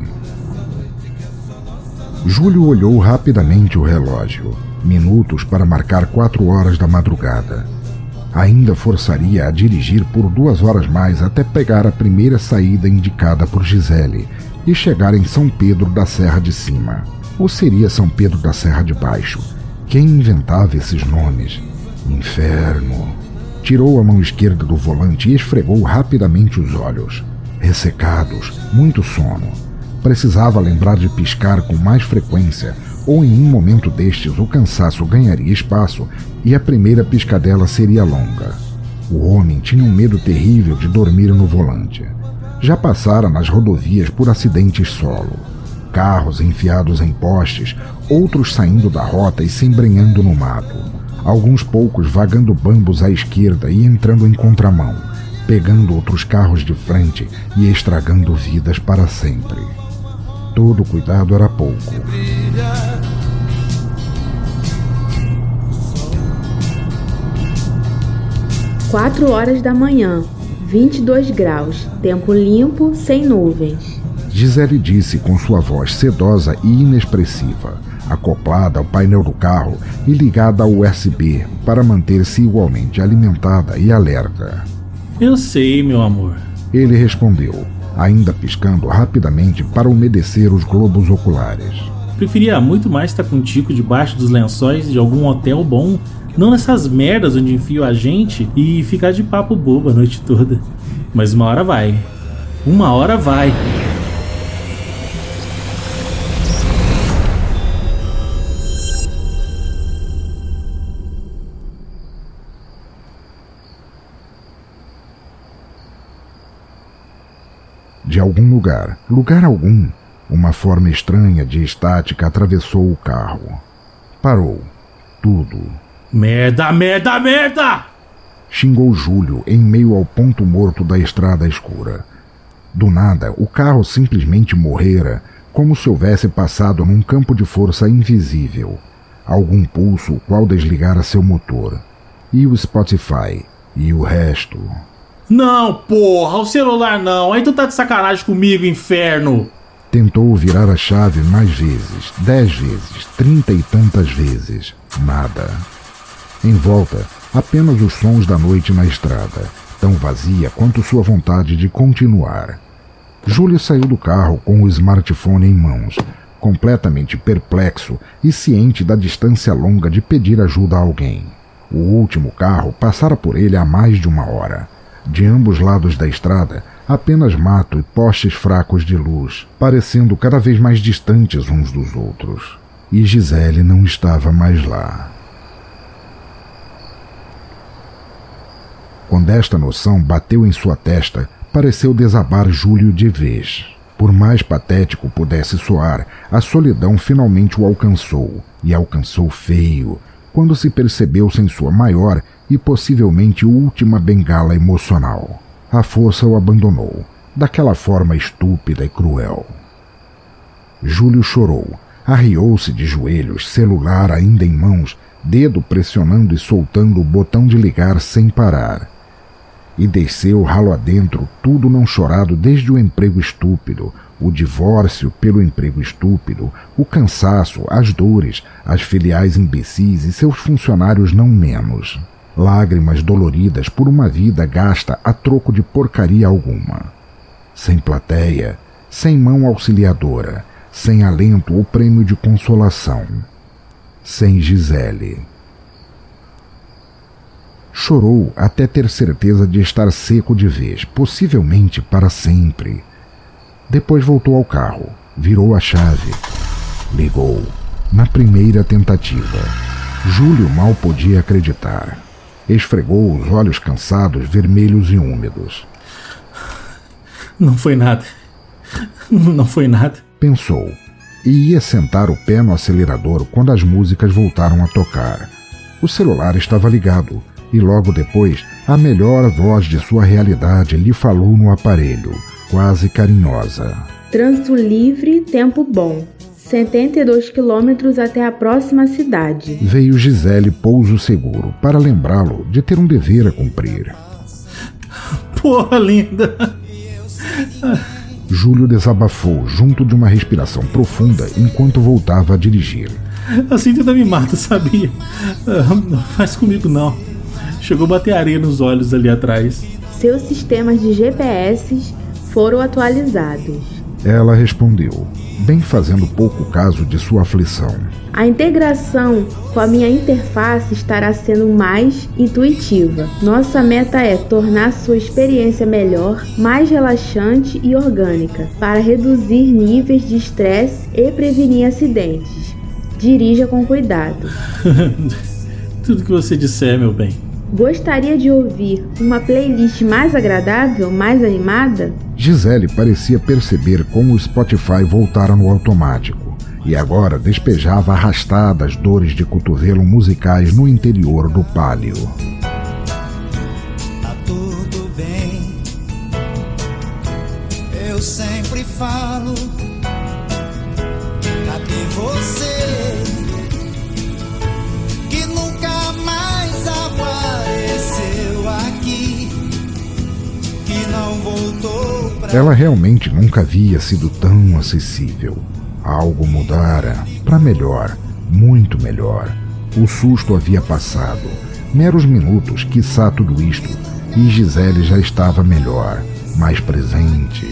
Júlio olhou rapidamente o relógio. Minutos para marcar quatro horas da madrugada. Ainda forçaria a dirigir por duas horas mais até pegar a primeira saída indicada por Gisele e chegar em São Pedro da Serra de Cima. Ou seria São Pedro da Serra de Baixo? Quem inventava esses nomes? Inferno. Tirou a mão esquerda do volante e esfregou rapidamente os olhos. Ressecados, muito sono. Precisava lembrar de piscar com mais frequência, ou em um momento destes o cansaço ganharia espaço e a primeira piscadela seria longa. O homem tinha um medo terrível de dormir no volante já passara nas rodovias por acidentes solo. Carros enfiados em postes, outros saindo da rota e se embrenhando no mato. Alguns poucos vagando bambos à esquerda e entrando em contramão, pegando outros carros de frente e estragando vidas para sempre. Todo cuidado era pouco. Quatro horas da manhã, 22 graus, tempo limpo, sem nuvens. Gisele disse com sua voz sedosa e inexpressiva, acoplada ao painel do carro e ligada ao USB para manter-se igualmente alimentada e alerta. Eu sei, meu amor. Ele respondeu, ainda piscando rapidamente para umedecer os globos oculares. Preferia muito mais estar contigo debaixo dos lençóis de algum hotel bom não nessas merdas onde enfio a gente e ficar de papo bobo a noite toda. Mas uma hora vai. Uma hora vai. De algum lugar, lugar algum, uma forma estranha de estática atravessou o carro. Parou. Tudo Merda, merda, merda! Xingou Júlio em meio ao ponto morto da estrada escura. Do nada, o carro simplesmente morrera, como se houvesse passado num campo de força invisível. Algum pulso qual desligara seu motor. E o Spotify. E o resto. Não, porra, o celular não. Aí tu tá de sacanagem comigo, inferno. Tentou virar a chave mais vezes, dez vezes, trinta e tantas vezes. Nada. Em volta, apenas os sons da noite na estrada, tão vazia quanto sua vontade de continuar. Júlia saiu do carro com o smartphone em mãos, completamente perplexo e ciente da distância longa de pedir ajuda a alguém. O último carro passara por ele há mais de uma hora. De ambos lados da estrada, apenas mato e postes fracos de luz, parecendo cada vez mais distantes uns dos outros. E Gisele não estava mais lá. Quando esta noção bateu em sua testa, pareceu desabar Júlio de vez. Por mais patético pudesse soar, a solidão finalmente o alcançou, e alcançou feio, quando se percebeu sem sua maior e possivelmente última bengala emocional. A força o abandonou, daquela forma estúpida e cruel. Júlio chorou, arriou-se de joelhos, celular ainda em mãos, dedo pressionando e soltando o botão de ligar sem parar. E desceu ralo adentro, tudo não chorado desde o emprego estúpido, o divórcio pelo emprego estúpido, o cansaço, as dores, as filiais imbecis e seus funcionários não menos. Lágrimas doloridas por uma vida gasta a troco de porcaria alguma. Sem plateia, sem mão auxiliadora, sem alento ou prêmio de consolação. Sem Gisele. Chorou até ter certeza de estar seco de vez, possivelmente para sempre. Depois voltou ao carro, virou a chave, ligou. Na primeira tentativa, Júlio mal podia acreditar. Esfregou os olhos cansados, vermelhos e úmidos. Não foi nada. Não foi nada pensou e ia sentar o pé no acelerador quando as músicas voltaram a tocar. O celular estava ligado e logo depois a melhor voz de sua realidade lhe falou no aparelho, quase carinhosa. Trânsito livre, tempo bom. 72 quilômetros até a próxima cidade. Veio Gisele Pouso Seguro para lembrá-lo de ter um dever a cumprir. Porra, linda! Júlio desabafou junto de uma respiração profunda enquanto voltava a dirigir. Assim tu me mata, sabia? Não faz comigo não. Chegou a bater areia nos olhos ali atrás. Seus sistemas de GPS foram atualizados. Ela respondeu, bem fazendo pouco caso de sua aflição. A integração com a minha interface estará sendo mais intuitiva. Nossa meta é tornar sua experiência melhor, mais relaxante e orgânica, para reduzir níveis de estresse e prevenir acidentes. Dirija com cuidado. Tudo que você disser, meu bem. Gostaria de ouvir uma playlist mais agradável, mais animada? Gisele parecia perceber como o Spotify voltara no automático e agora despejava arrastadas dores de cotovelo musicais no interior do pálio. Tá tudo bem, eu sempre falo. Ela realmente nunca havia sido tão acessível. Algo mudara, para melhor, muito melhor. O susto havia passado. Meros minutos, quiçá tudo isto, e Gisele já estava melhor, mais presente.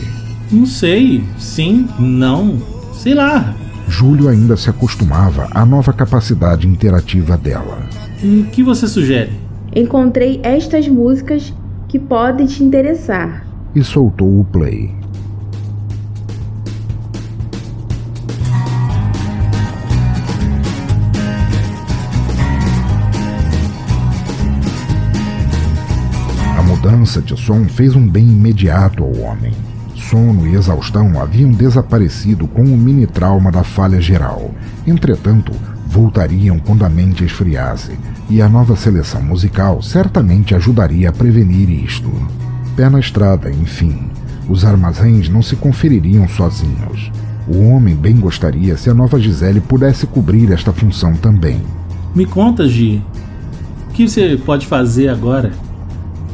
Não sei, sim, não, sei lá. Júlio ainda se acostumava à nova capacidade interativa dela. O que você sugere? Encontrei estas músicas que podem te interessar. E soltou o play. mudança de som fez um bem imediato ao homem. Sono e exaustão haviam desaparecido com o mini trauma da falha geral. Entretanto, voltariam quando a mente esfriasse, e a nova seleção musical certamente ajudaria a prevenir isto. Pé na estrada, enfim. Os armazéns não se confeririam sozinhos. O homem bem gostaria se a nova Gisele pudesse cobrir esta função também. Me conta, Gi. O que você pode fazer agora?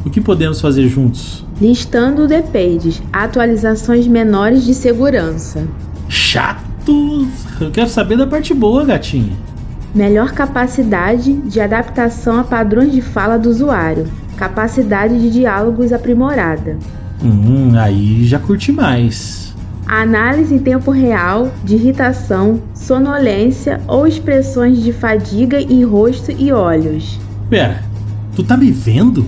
O que podemos fazer juntos? Listando pages, atualizações menores de segurança. Chato! Eu quero saber da parte boa, gatinha. Melhor capacidade de adaptação a padrões de fala do usuário. Capacidade de diálogos aprimorada. Hum, aí já curti mais. Análise em tempo real de irritação, sonolência ou expressões de fadiga em rosto e olhos. Pera, tu tá me vendo?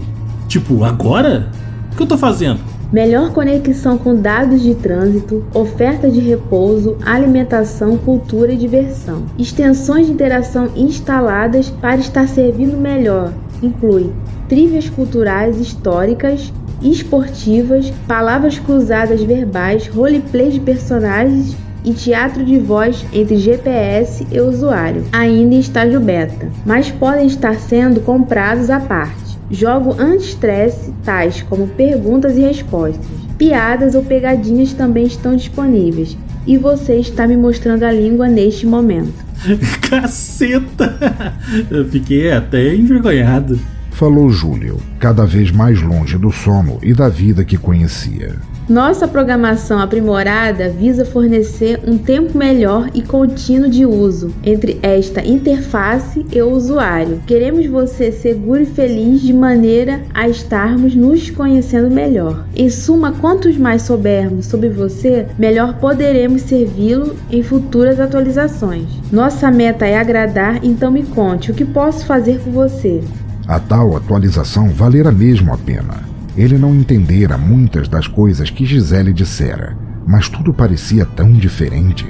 Tipo, agora? O que eu tô fazendo? Melhor conexão com dados de trânsito, oferta de repouso, alimentação, cultura e diversão. Extensões de interação instaladas para estar servindo melhor. Inclui trilhas culturais históricas, esportivas, palavras cruzadas verbais, roleplay de personagens e teatro de voz entre GPS e usuário, ainda em estágio beta, mas podem estar sendo comprados à parte. Jogo anti-estresse, tais como perguntas e respostas. Piadas ou pegadinhas também estão disponíveis. E você está me mostrando a língua neste momento. Caceta! Eu fiquei até envergonhado. Falou Júlio, cada vez mais longe do sono e da vida que conhecia. Nossa programação aprimorada visa fornecer um tempo melhor e contínuo de uso entre esta interface e o usuário. Queremos você seguro e feliz de maneira a estarmos nos conhecendo melhor. Em suma, quantos mais soubermos sobre você, melhor poderemos servi-lo em futuras atualizações. Nossa meta é agradar, então me conte o que posso fazer por você. A tal atualização valera mesmo a pena. Ele não entendera muitas das coisas que Gisele dissera, mas tudo parecia tão diferente,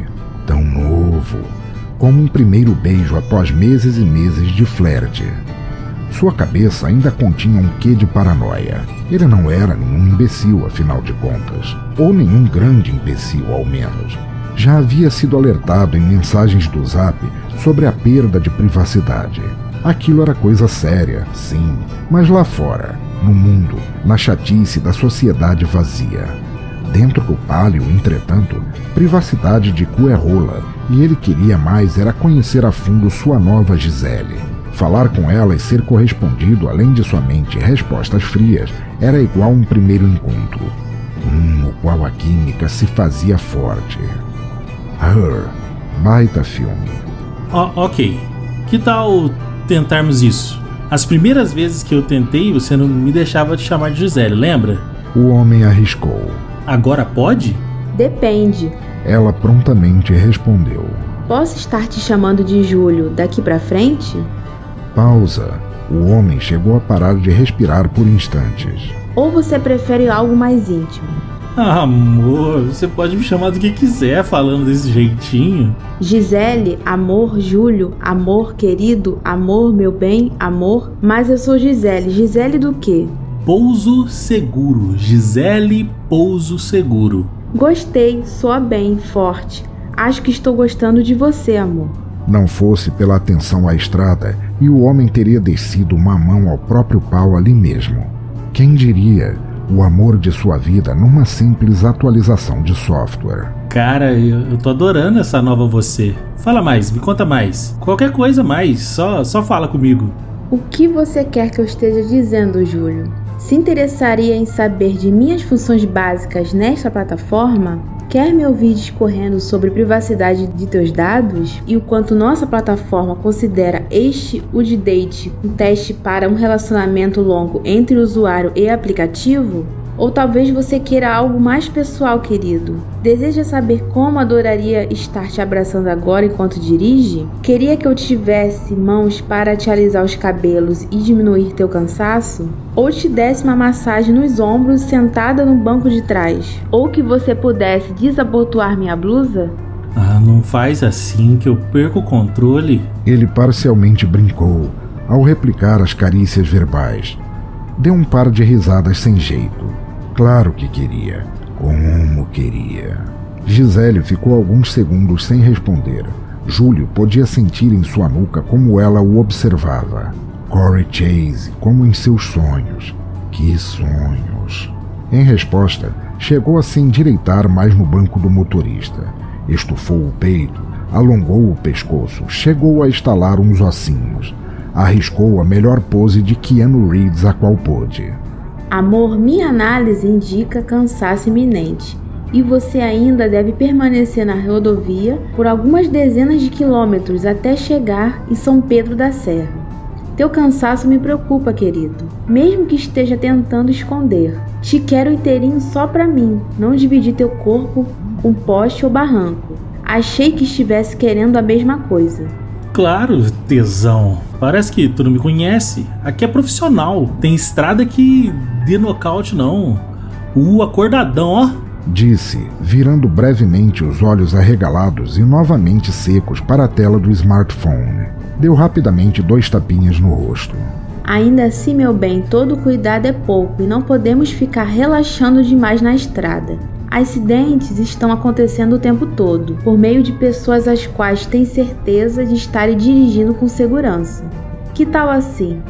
tão novo, como um primeiro beijo após meses e meses de flerte. Sua cabeça ainda continha um quê de paranoia. Ele não era nenhum imbecil, afinal de contas, ou nenhum grande imbecil, ao menos. Já havia sido alertado em mensagens do Zap sobre a perda de privacidade. Aquilo era coisa séria, sim, mas lá fora, no mundo, na chatice da sociedade vazia. Dentro do pálio, entretanto, privacidade de cu é rola, e ele queria mais era conhecer a fundo sua nova Gisele. Falar com ela e ser correspondido, além de somente respostas frias, era igual um primeiro encontro, um no qual a química se fazia forte. Her, baita filme. Ó, ok. Que tal tentarmos isso? As primeiras vezes que eu tentei, você não me deixava te chamar de Gisele, lembra? O homem arriscou. Agora pode? Depende. Ela prontamente respondeu. Posso estar te chamando de Júlio daqui pra frente? Pausa. O homem chegou a parar de respirar por instantes. Ou você prefere algo mais íntimo? Ah, amor, você pode me chamar do que quiser falando desse jeitinho. Gisele, amor, Júlio, amor, querido, amor, meu bem, amor. Mas eu sou Gisele. Gisele do quê? Pouso Seguro. Gisele Pouso Seguro. Gostei, soa bem, forte. Acho que estou gostando de você, amor. Não fosse pela atenção à estrada, e o homem teria descido uma mão ao próprio pau ali mesmo. Quem diria? O amor de sua vida numa simples atualização de software. Cara, eu, eu tô adorando essa nova você. Fala mais, me conta mais. Qualquer coisa mais, só, só fala comigo. O que você quer que eu esteja dizendo, Júlio? Se interessaria em saber de minhas funções básicas nesta plataforma? Quer me ouvir discorrendo sobre privacidade de teus dados e o quanto nossa plataforma considera este o de date um teste para um relacionamento longo entre usuário e aplicativo? Ou talvez você queira algo mais pessoal, querido. Deseja saber como adoraria estar te abraçando agora enquanto dirige? Queria que eu tivesse mãos para te alisar os cabelos e diminuir teu cansaço? Ou te desse uma massagem nos ombros sentada no banco de trás? Ou que você pudesse desabotoar minha blusa? Ah, não faz assim que eu perco o controle. Ele parcialmente brincou ao replicar as carícias verbais. Deu um par de risadas sem jeito. Claro que queria. Como queria. Gisele ficou alguns segundos sem responder. Júlio podia sentir em sua nuca como ela o observava. Corey Chase, como em seus sonhos. Que sonhos! Em resposta, chegou a se endireitar mais no banco do motorista. Estufou o peito, alongou o pescoço, chegou a estalar uns ossinhos. Arriscou a melhor pose de Keanu Reeves a qual pôde. Amor, minha análise indica cansaço iminente e você ainda deve permanecer na rodovia por algumas dezenas de quilômetros até chegar em São Pedro da Serra. Teu cansaço me preocupa, querido, mesmo que esteja tentando esconder. Te quero inteirinho só pra mim, não dividir teu corpo com poste ou barranco. Achei que estivesse querendo a mesma coisa. Claro, tesão. Parece que tu não me conhece. Aqui é profissional. Tem estrada que de nocaute não. O acordadão, ó. Disse, virando brevemente os olhos arregalados e novamente secos para a tela do smartphone. Deu rapidamente dois tapinhas no rosto. Ainda assim, meu bem, todo cuidado é pouco e não podemos ficar relaxando demais na estrada. Acidentes estão acontecendo o tempo todo, por meio de pessoas as quais têm certeza de estarem dirigindo com segurança. Que tal assim?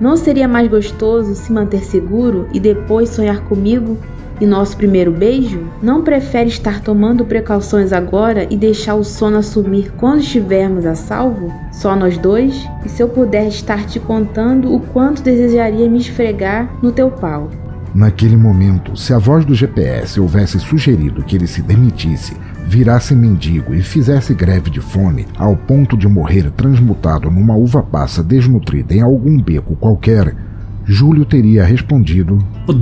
Não seria mais gostoso se manter seguro e depois sonhar comigo? e nosso primeiro beijo? Não prefere estar tomando precauções agora e deixar o sono assumir quando estivermos a salvo? Só nós dois? E se eu puder estar te contando o quanto desejaria me esfregar no teu pau? Naquele momento, se a voz do GPS houvesse sugerido que ele se demitisse, virasse mendigo e fizesse greve de fome ao ponto de morrer transmutado numa uva passa desnutrida em algum beco qualquer, Júlio teria respondido: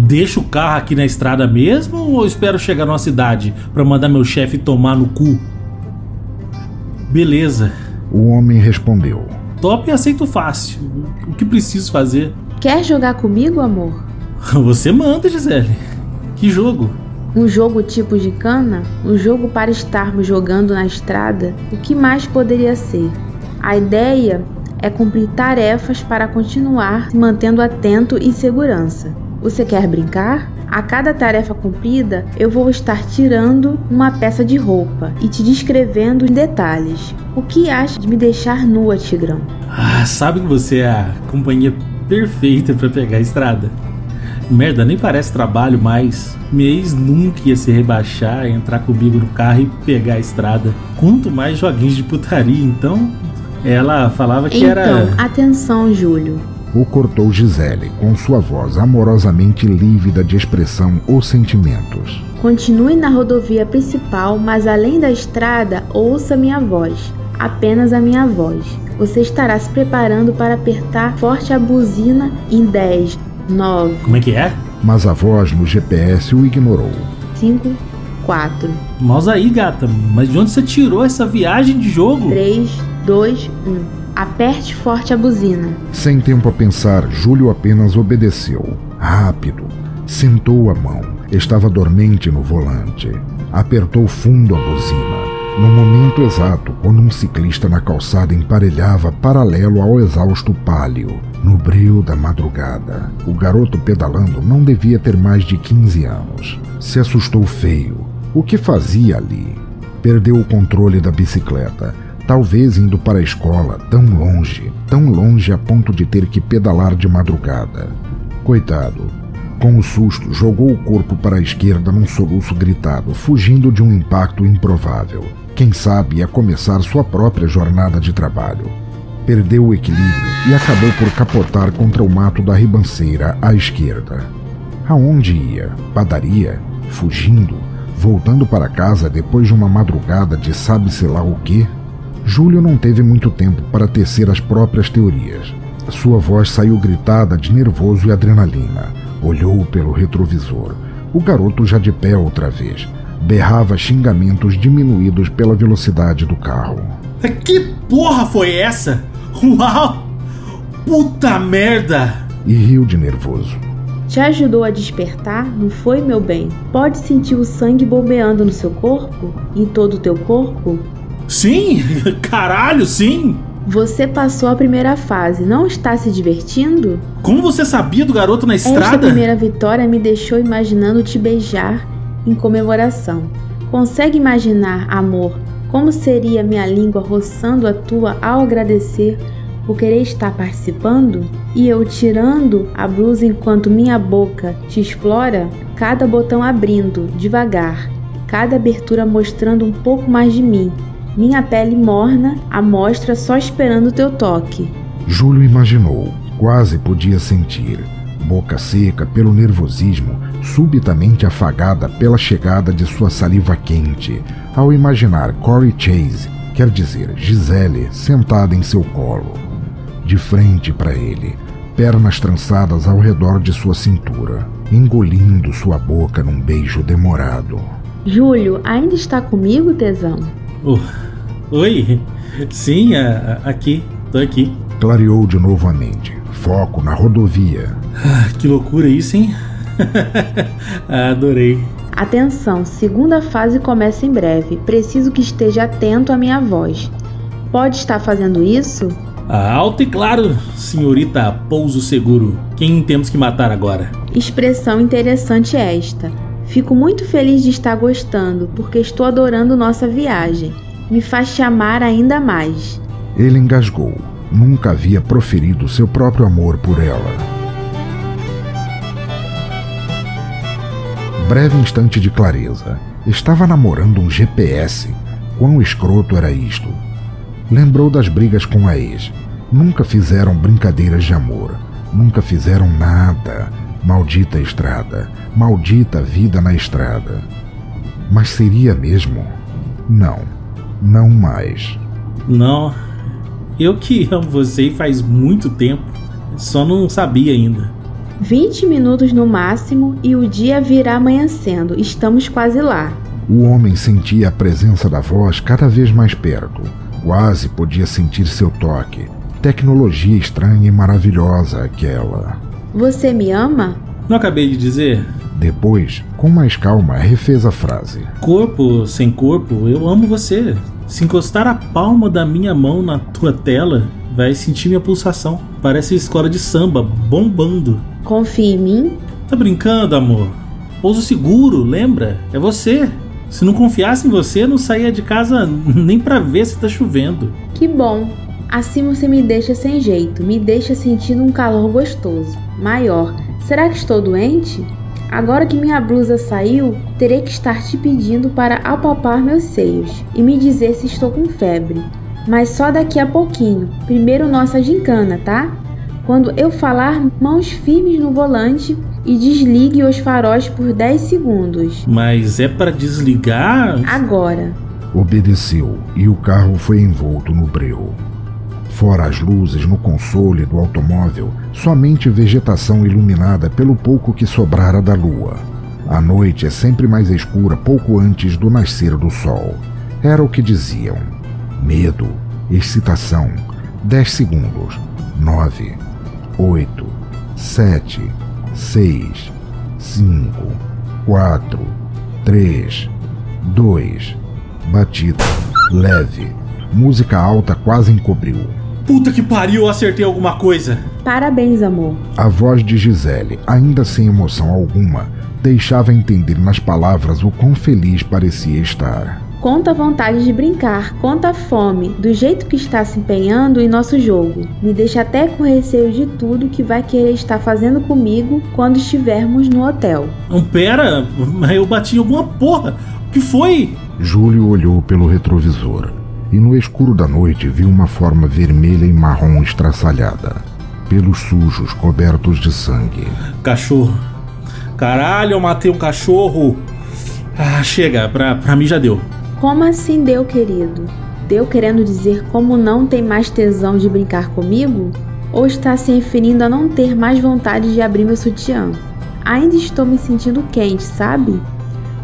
Deixa o carro aqui na estrada mesmo ou espero chegar numa cidade para mandar meu chefe tomar no cu? Beleza. O homem respondeu: Top e aceito fácil. O que preciso fazer? Quer jogar comigo, amor? Você manda, Gisele. Que jogo? Um jogo tipo de cana? Um jogo para estarmos jogando na estrada? O que mais poderia ser? A ideia é cumprir tarefas para continuar se mantendo atento e segurança. Você quer brincar? A cada tarefa cumprida, eu vou estar tirando uma peça de roupa e te descrevendo em detalhes. O que acha de me deixar nua, Tigrão? Ah, sabe que você é a companhia perfeita para pegar a estrada. Merda, nem parece trabalho, mas minha ex nunca ia se rebaixar, entrar comigo no carro e pegar a estrada. Quanto mais joguinhos de putaria, então. Ela falava que então, era. atenção, Júlio. O cortou Gisele, com sua voz amorosamente lívida de expressão ou sentimentos. Continue na rodovia principal, mas além da estrada, ouça minha voz. Apenas a minha voz. Você estará se preparando para apertar forte a buzina em 10, 9, Como é que é? Mas a voz no GPS o ignorou. 5, 4, Mouse aí, gata. Mas de onde você tirou essa viagem de jogo? 3, 2, 1. Aperte forte a buzina. Sem tempo a pensar, Júlio apenas obedeceu. Rápido. Sentou a mão. Estava dormente no volante. Apertou fundo a buzina. No momento exato, quando um ciclista na calçada emparelhava paralelo ao exausto pálio, no breu da madrugada. O garoto pedalando não devia ter mais de 15 anos. Se assustou feio. O que fazia ali? Perdeu o controle da bicicleta, talvez indo para a escola, tão longe, tão longe a ponto de ter que pedalar de madrugada. Coitado. Com o susto, jogou o corpo para a esquerda num soluço gritado, fugindo de um impacto improvável. Quem sabe ia começar sua própria jornada de trabalho. Perdeu o equilíbrio e acabou por capotar contra o mato da ribanceira à esquerda. Aonde ia? Padaria? Fugindo? Voltando para casa depois de uma madrugada de sabe-se lá o quê? Júlio não teve muito tempo para tecer as próprias teorias. Sua voz saiu gritada de nervoso e adrenalina. Olhou pelo retrovisor. O garoto já de pé outra vez. Berrava xingamentos diminuídos pela velocidade do carro. Que porra foi essa? Uau! Puta merda! E riu de nervoso. Te ajudou a despertar, não foi, meu bem? Pode sentir o sangue bombeando no seu corpo? Em todo o teu corpo? Sim! Caralho, sim! Você passou a primeira fase, não está se divertindo? Como você sabia do garoto na Esta estrada? primeira vitória me deixou imaginando te beijar em comemoração. Consegue imaginar, amor, como seria minha língua roçando a tua ao agradecer por querer estar participando? E eu tirando a blusa enquanto minha boca te explora, cada botão abrindo, devagar, cada abertura mostrando um pouco mais de mim. Minha pele morna, a mostra só esperando o teu toque. Júlio imaginou, quase podia sentir. Boca seca pelo nervosismo, subitamente afagada pela chegada de sua saliva quente, ao imaginar Corey Chase, quer dizer, Gisele, sentada em seu colo. De frente para ele, pernas trançadas ao redor de sua cintura, engolindo sua boca num beijo demorado. Júlio, ainda está comigo, tesão? Oh, oi? Sim, a- a- aqui. Tô aqui. Clareou de novo a mente. Foco na rodovia. Ah, que loucura isso, hein? Ah, Adorei. Atenção, segunda fase começa em breve. Preciso que esteja atento à minha voz. Pode estar fazendo isso? Ah, Alto e claro, senhorita Pouso Seguro. Quem temos que matar agora? Expressão interessante esta. Fico muito feliz de estar gostando, porque estou adorando nossa viagem. Me faz te amar ainda mais. Ele engasgou. Nunca havia proferido seu próprio amor por ela. breve instante de clareza. Estava namorando um GPS. Quão escroto era isto? Lembrou das brigas com a ex. Nunca fizeram brincadeiras de amor. Nunca fizeram nada. Maldita estrada. Maldita vida na estrada. Mas seria mesmo? Não. Não mais. Não. Eu que amo você faz muito tempo. Só não sabia ainda. 20 minutos no máximo e o dia virá amanhecendo. Estamos quase lá. O homem sentia a presença da voz cada vez mais perto. Quase podia sentir seu toque. Tecnologia estranha e maravilhosa aquela. Você me ama? Não acabei de dizer? Depois, com mais calma, refez a frase. Corpo sem corpo, eu amo você. Se encostar a palma da minha mão na tua tela, vai sentir minha pulsação. Parece escola de samba, bombando. Confia em mim? Tá brincando, amor? Pouso seguro, lembra? É você. Se não confiasse em você, não saía de casa nem pra ver se tá chovendo. Que bom. Assim você me deixa sem jeito, me deixa sentindo um calor gostoso, maior. Será que estou doente? Agora que minha blusa saiu, terei que estar te pedindo para apalpar meus seios e me dizer se estou com febre. Mas só daqui a pouquinho. Primeiro nossa gincana, tá? Quando eu falar, mãos firmes no volante e desligue os faróis por 10 segundos. Mas é para desligar? Agora. Obedeceu e o carro foi envolto no breu. Fora as luzes no console do automóvel, somente vegetação iluminada pelo pouco que sobrara da lua. A noite é sempre mais escura pouco antes do nascer do sol. Era o que diziam. Medo, excitação. 10 segundos. 9, 8, 7, 6, 5, 4, 3, 2. Batida. Leve. Música alta quase encobriu. Puta que pariu, eu acertei alguma coisa. Parabéns, amor. A voz de Gisele, ainda sem emoção alguma, deixava entender nas palavras o quão feliz parecia estar. Conta a vontade de brincar, conta a fome, do jeito que está se empenhando em nosso jogo. Me deixa até com receio de tudo que vai querer estar fazendo comigo quando estivermos no hotel. Não, pera, mas eu bati em alguma porra. O que foi? Júlio olhou pelo retrovisor e no escuro da noite viu uma forma vermelha e marrom estraçalhada, pelos sujos cobertos de sangue. Cachorro. Caralho, eu matei um cachorro. Ah, chega, pra, pra mim já deu. Como assim deu, querido? Deu querendo dizer como não tem mais tesão de brincar comigo? Ou está se referindo a não ter mais vontade de abrir meu sutiã? Ainda estou me sentindo quente, sabe?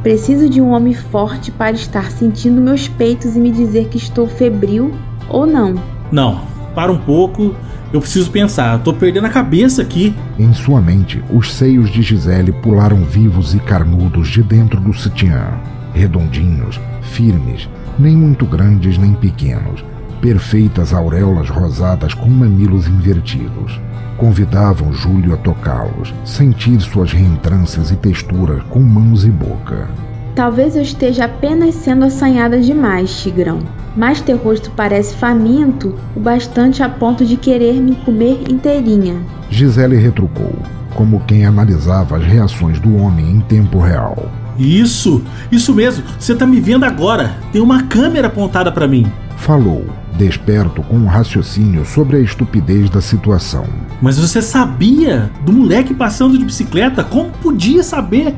Preciso de um homem forte para estar sentindo meus peitos e me dizer que estou febril ou não. Não, para um pouco. Eu preciso pensar. Tô perdendo a cabeça aqui. Em sua mente, os seios de Gisele pularam vivos e carnudos de dentro do sutiã. Redondinhos, firmes, nem muito grandes nem pequenos. Perfeitas auréolas rosadas com mamilos invertidos. Convidavam Júlio a tocá-los, sentir suas reentrâncias e texturas com mãos e boca. Talvez eu esteja apenas sendo assanhada demais, Tigrão. Mas teu rosto parece faminto o bastante a ponto de querer me comer inteirinha. Gisele retrucou, como quem analisava as reações do homem em tempo real. Isso, isso mesmo. Você tá me vendo agora. Tem uma câmera apontada para mim. Falou, desperto com um raciocínio sobre a estupidez da situação. Mas você sabia do moleque passando de bicicleta? Como podia saber?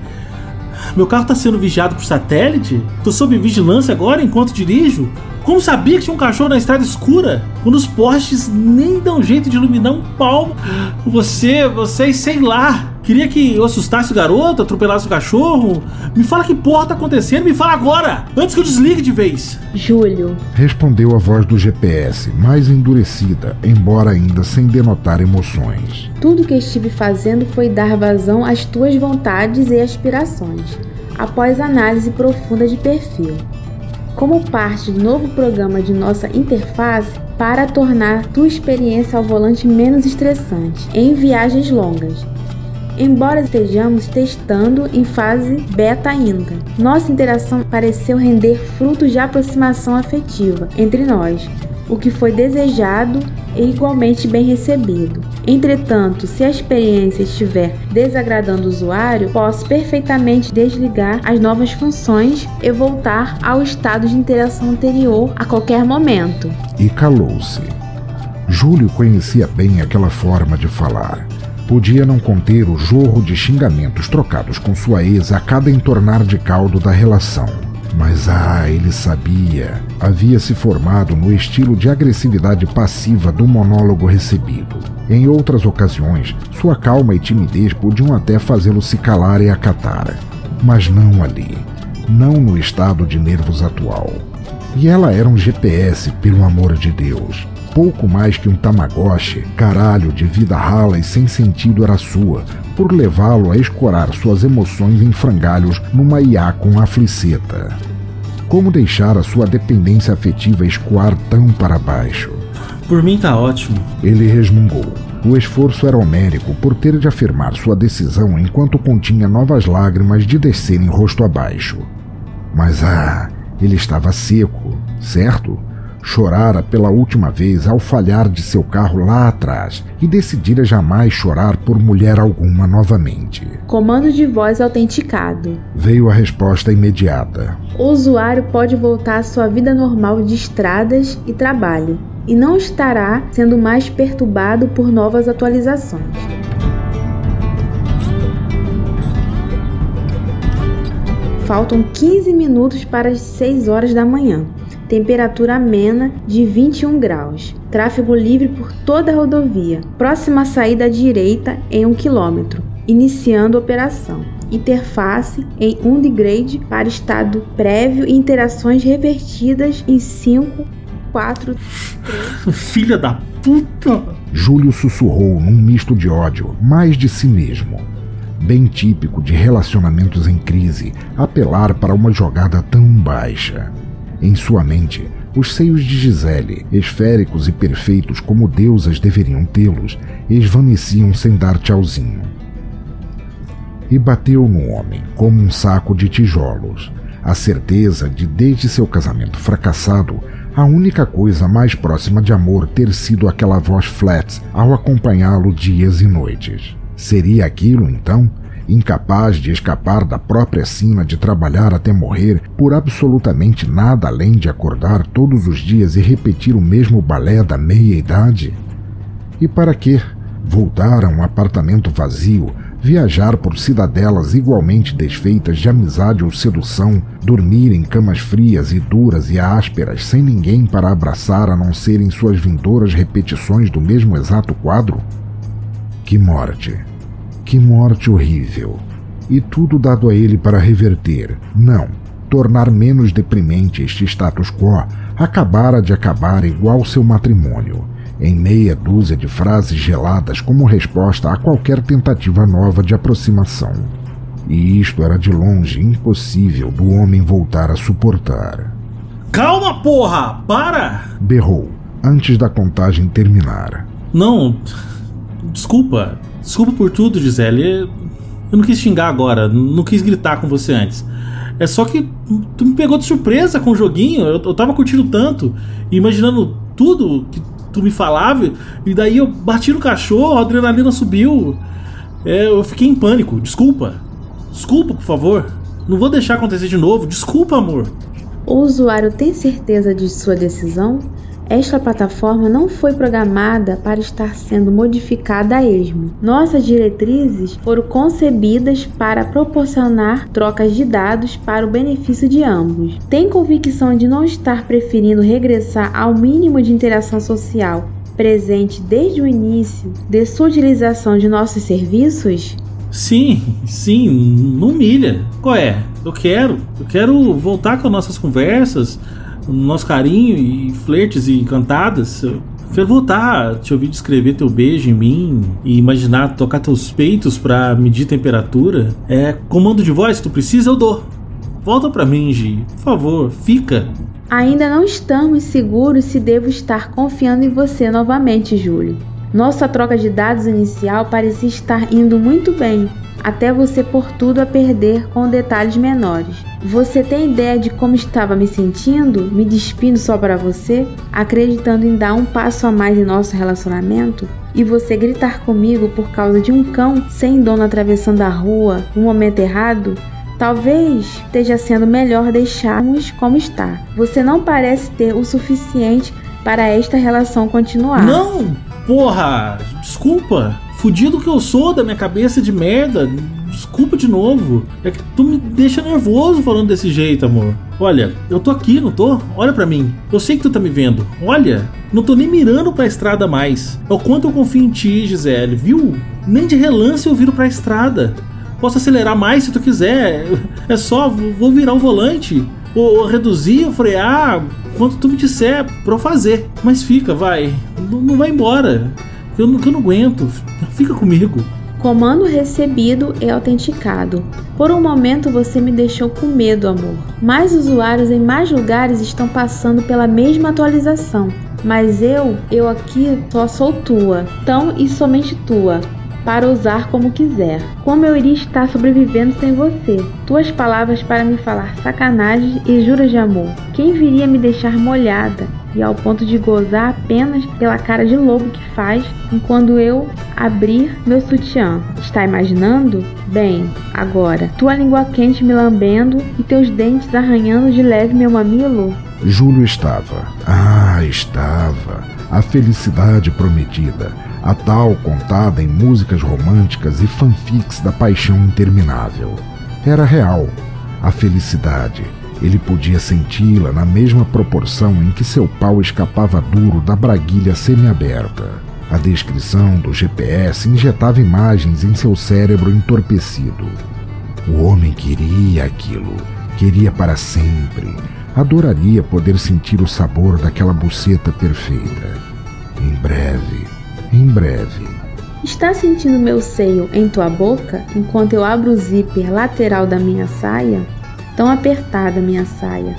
Meu carro tá sendo vigiado por satélite? Tô sob vigilância agora enquanto dirijo? Como sabia que tinha um cachorro na estrada escura? Quando os postes nem dão jeito de iluminar um palmo. Você, vocês, sei lá. Queria que eu assustasse o garoto, atropelasse o cachorro? Me fala que porra tá acontecendo, me fala agora! Antes que eu desligue de vez! Júlio, Respondeu a voz do GPS, mais endurecida, embora ainda sem denotar emoções. tudo que estive fazendo foi dar vazão às tuas vontades e aspirações, após análise profunda de perfil. Como parte do novo programa de nossa interface para tornar tua experiência ao volante menos estressante em viagens longas. Embora estejamos testando em fase beta ainda, nossa interação pareceu render frutos de aproximação afetiva entre nós, o que foi desejado e igualmente bem recebido. Entretanto, se a experiência estiver desagradando o usuário, posso perfeitamente desligar as novas funções e voltar ao estado de interação anterior a qualquer momento. E calou-se. Júlio conhecia bem aquela forma de falar. Podia não conter o jorro de xingamentos trocados com sua ex a cada entornar de caldo da relação. Mas ah, ele sabia. Havia se formado no estilo de agressividade passiva do monólogo recebido. Em outras ocasiões, sua calma e timidez podiam até fazê-lo se calar e acatar. Mas não ali. Não no estado de nervos atual. E ela era um GPS, pelo amor de Deus. Pouco mais que um tamagotchi, caralho de vida rala e sem sentido era sua, por levá-lo a escorar suas emoções em frangalhos numa IA com afliceta. Como deixar a sua dependência afetiva escoar tão para baixo? Por mim tá ótimo. Ele resmungou. O esforço era homérico por ter de afirmar sua decisão enquanto continha novas lágrimas de descerem rosto abaixo. Mas ah, ele estava seco, certo? Chorara pela última vez ao falhar de seu carro lá atrás e decidira jamais chorar por mulher alguma novamente. Comando de voz autenticado. Veio a resposta imediata. O usuário pode voltar à sua vida normal de estradas e trabalho e não estará sendo mais perturbado por novas atualizações. Faltam 15 minutos para as 6 horas da manhã. Temperatura amena de 21 graus. Tráfego livre por toda a rodovia. Próxima saída à direita em 1 km. Iniciando operação. Interface em Undegrade para estado prévio e interações revertidas em 5, 4, 3. Filha da puta! Júlio sussurrou num misto de ódio, mais de si mesmo. Bem típico de relacionamentos em crise, apelar para uma jogada tão baixa. Em sua mente, os seios de Gisele, esféricos e perfeitos como deusas deveriam tê-los, esvaneciam sem dar tchauzinho. E bateu no homem como um saco de tijolos, a certeza de, desde seu casamento fracassado, a única coisa mais próxima de amor ter sido aquela voz flat ao acompanhá-lo dias e noites. Seria aquilo, então, incapaz de escapar da própria sina de trabalhar até morrer por absolutamente nada além de acordar todos os dias e repetir o mesmo balé da meia-idade? E para quê? Voltar a um apartamento vazio, viajar por cidadelas igualmente desfeitas de amizade ou sedução, dormir em camas frias e duras e ásperas sem ninguém para abraçar a não ser em suas vindouras repetições do mesmo exato quadro? Que morte! Que morte horrível! E tudo dado a ele para reverter. Não, tornar menos deprimente este status quo acabara de acabar igual seu matrimônio, em meia dúzia de frases geladas como resposta a qualquer tentativa nova de aproximação. E isto era de longe impossível do homem voltar a suportar. Calma, porra! Para! Berrou, antes da contagem terminar. Não. Desculpa. Desculpa por tudo, Gisele. Eu não quis xingar agora, não quis gritar com você antes. É só que tu me pegou de surpresa com o joguinho. Eu, eu tava curtindo tanto, imaginando tudo que tu me falava, e daí eu bati no cachorro, a adrenalina subiu. É, eu fiquei em pânico. Desculpa. Desculpa, por favor. Não vou deixar acontecer de novo. Desculpa, amor. O usuário tem certeza de sua decisão? Esta plataforma não foi programada para estar sendo modificada a esmo. Nossas diretrizes foram concebidas para proporcionar trocas de dados para o benefício de ambos. Tem convicção de não estar preferindo regressar ao mínimo de interação social presente desde o início de sua utilização de nossos serviços? Sim, sim, não humilha. Qual é? Eu quero. Eu quero voltar com as nossas conversas, o nosso carinho e flertes e cantadas. Eu quero voltar te ouvir descrever teu beijo em mim e imaginar tocar teus peitos pra medir temperatura. É comando de voz, tu precisa, eu dou. Volta pra mim, Gi. Por favor, fica. Ainda não estamos seguros se devo estar confiando em você novamente, Júlio. Nossa troca de dados inicial parecia estar indo muito bem, até você pôr tudo a perder com detalhes menores. Você tem ideia de como estava me sentindo, me despindo só para você, acreditando em dar um passo a mais em nosso relacionamento? E você gritar comigo por causa de um cão sem dono atravessando a rua no momento errado? Talvez esteja sendo melhor deixarmos como está. Você não parece ter o suficiente para esta relação continuar. Não! Porra! Desculpa! Fudido que eu sou da minha cabeça de merda. Desculpa de novo. É que tu me deixa nervoso falando desse jeito, amor. Olha, eu tô aqui, não tô? Olha pra mim. Eu sei que tu tá me vendo. Olha, não tô nem mirando pra estrada mais. É o quanto eu confio em ti, Gisele, viu? Nem de relance eu viro pra estrada. Posso acelerar mais se tu quiser. É só, vou virar o volante. Ou reduzir, ou frear, quanto tu me disser pra eu fazer. Mas fica, vai. Não, não vai embora. Eu não, eu não aguento. Fica comigo. Comando recebido e autenticado. Por um momento você me deixou com medo, amor. Mais usuários em mais lugares estão passando pela mesma atualização. Mas eu, eu aqui só sou tua, tão e somente tua, para usar como quiser. Como eu iria estar sobrevivendo sem você? Tuas palavras para me falar sacanagem e juras de amor. Quem viria me deixar molhada e ao ponto de gozar apenas pela cara de lobo que faz enquanto eu abrir meu sutiã? Está imaginando? Bem, agora, tua língua quente me lambendo e teus dentes arranhando de leve meu mamilo? Júlio estava. Ah, estava. A felicidade prometida a tal contada em músicas românticas e fanfics da paixão interminável. Era real. A felicidade. Ele podia senti-la na mesma proporção em que seu pau escapava duro da braguilha semiaberta. A descrição do GPS injetava imagens em seu cérebro entorpecido. O homem queria aquilo, queria para sempre. Adoraria poder sentir o sabor daquela buceta perfeita. Em breve, em breve. Está sentindo meu seio em tua boca enquanto eu abro o zíper lateral da minha saia? Tão apertada minha saia.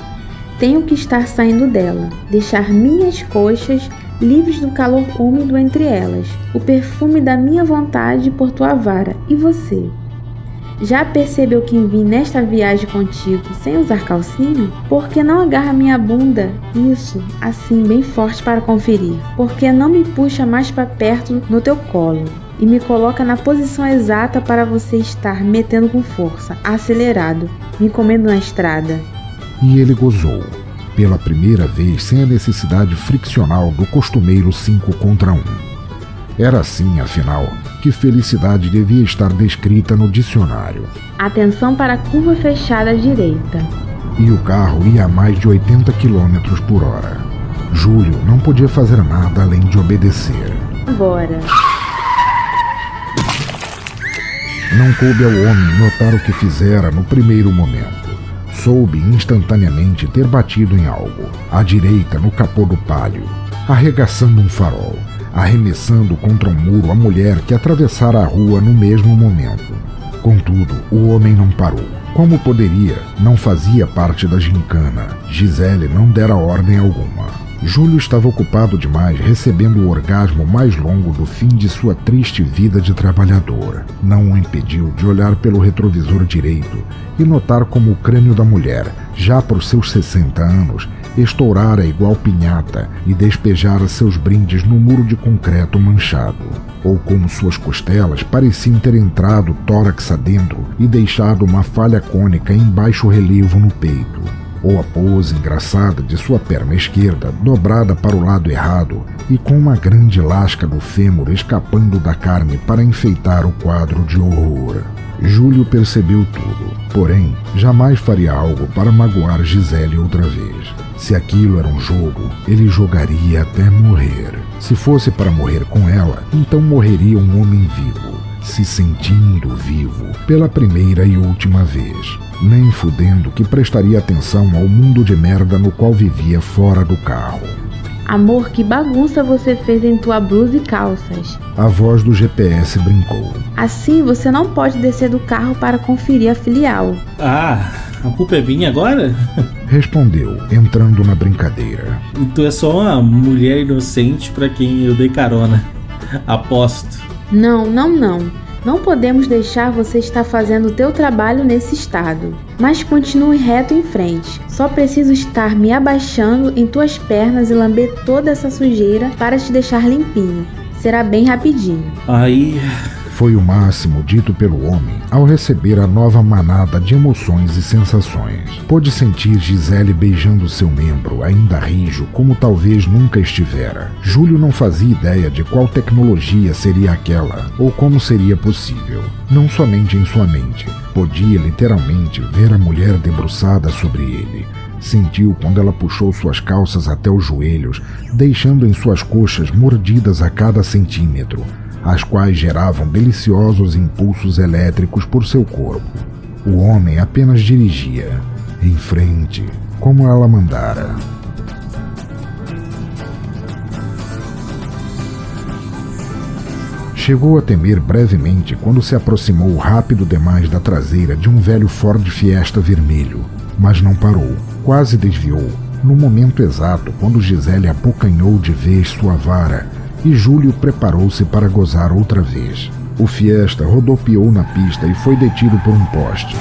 Tenho que estar saindo dela, deixar minhas coxas livres do calor úmido entre elas, o perfume da minha vontade por tua vara e você. Já percebeu que vim nesta viagem contigo sem usar calcinha? Por que não agarra minha bunda? Isso, assim, bem forte para conferir. Por que não me puxa mais para perto no teu colo? E me coloca na posição exata para você estar metendo com força, acelerado, me comendo na estrada. E ele gozou, pela primeira vez sem a necessidade friccional do costumeiro 5 contra 1. Era assim, afinal, que felicidade devia estar descrita no dicionário. Atenção para a curva fechada à direita. E o carro ia a mais de 80 km por hora. Júlio não podia fazer nada além de obedecer. Agora. Não coube ao homem notar o que fizera no primeiro momento. Soube instantaneamente ter batido em algo, à direita no capô do palio, arregaçando um farol arremessando contra um muro a mulher que atravessara a rua no mesmo momento. Contudo, o homem não parou. Como poderia, não fazia parte da gincana. Gisele não dera ordem alguma. Júlio estava ocupado demais recebendo o orgasmo mais longo do fim de sua triste vida de trabalhador. Não o impediu de olhar pelo retrovisor direito e notar como o crânio da mulher, já por seus 60 anos, estourara igual pinhata e despejara seus brindes no muro de concreto manchado, ou como suas costelas pareciam ter entrado tórax adentro e deixado uma falha cônica em baixo relevo no peito, ou a pose engraçada de sua perna esquerda dobrada para o lado errado e com uma grande lasca do fêmur escapando da carne para enfeitar o quadro de horror. Júlio percebeu tudo, porém jamais faria algo para magoar Gisele outra vez. Se aquilo era um jogo, ele jogaria até morrer. Se fosse para morrer com ela, então morreria um homem vivo, se sentindo vivo, pela primeira e última vez. Nem fudendo que prestaria atenção ao mundo de merda no qual vivia fora do carro. Amor, que bagunça você fez em tua blusa e calças. A voz do GPS brincou. Assim você não pode descer do carro para conferir a filial. Ah, a culpa é minha agora? Respondeu, entrando na brincadeira. Tu é só uma mulher inocente para quem eu dei carona. Aposto. Não, não, não. Não podemos deixar você estar fazendo o teu trabalho nesse estado. Mas continue reto em frente. Só preciso estar me abaixando em tuas pernas e lamber toda essa sujeira para te deixar limpinho. Será bem rapidinho. Aí. Foi o máximo dito pelo homem ao receber a nova manada de emoções e sensações. Pôde sentir Gisele beijando seu membro, ainda rijo, como talvez nunca estivera. Júlio não fazia ideia de qual tecnologia seria aquela ou como seria possível. Não somente em sua mente, podia literalmente ver a mulher debruçada sobre ele. Sentiu quando ela puxou suas calças até os joelhos, deixando em suas coxas mordidas a cada centímetro as quais geravam deliciosos impulsos elétricos por seu corpo. O homem apenas dirigia, em frente, como ela mandara. Chegou a temer brevemente quando se aproximou rápido demais da traseira de um velho Ford Fiesta vermelho, mas não parou, quase desviou, no momento exato quando Gisele abocanhou de vez sua vara e Júlio preparou-se para gozar outra vez. O Fiesta rodopiou na pista e foi detido por um poste,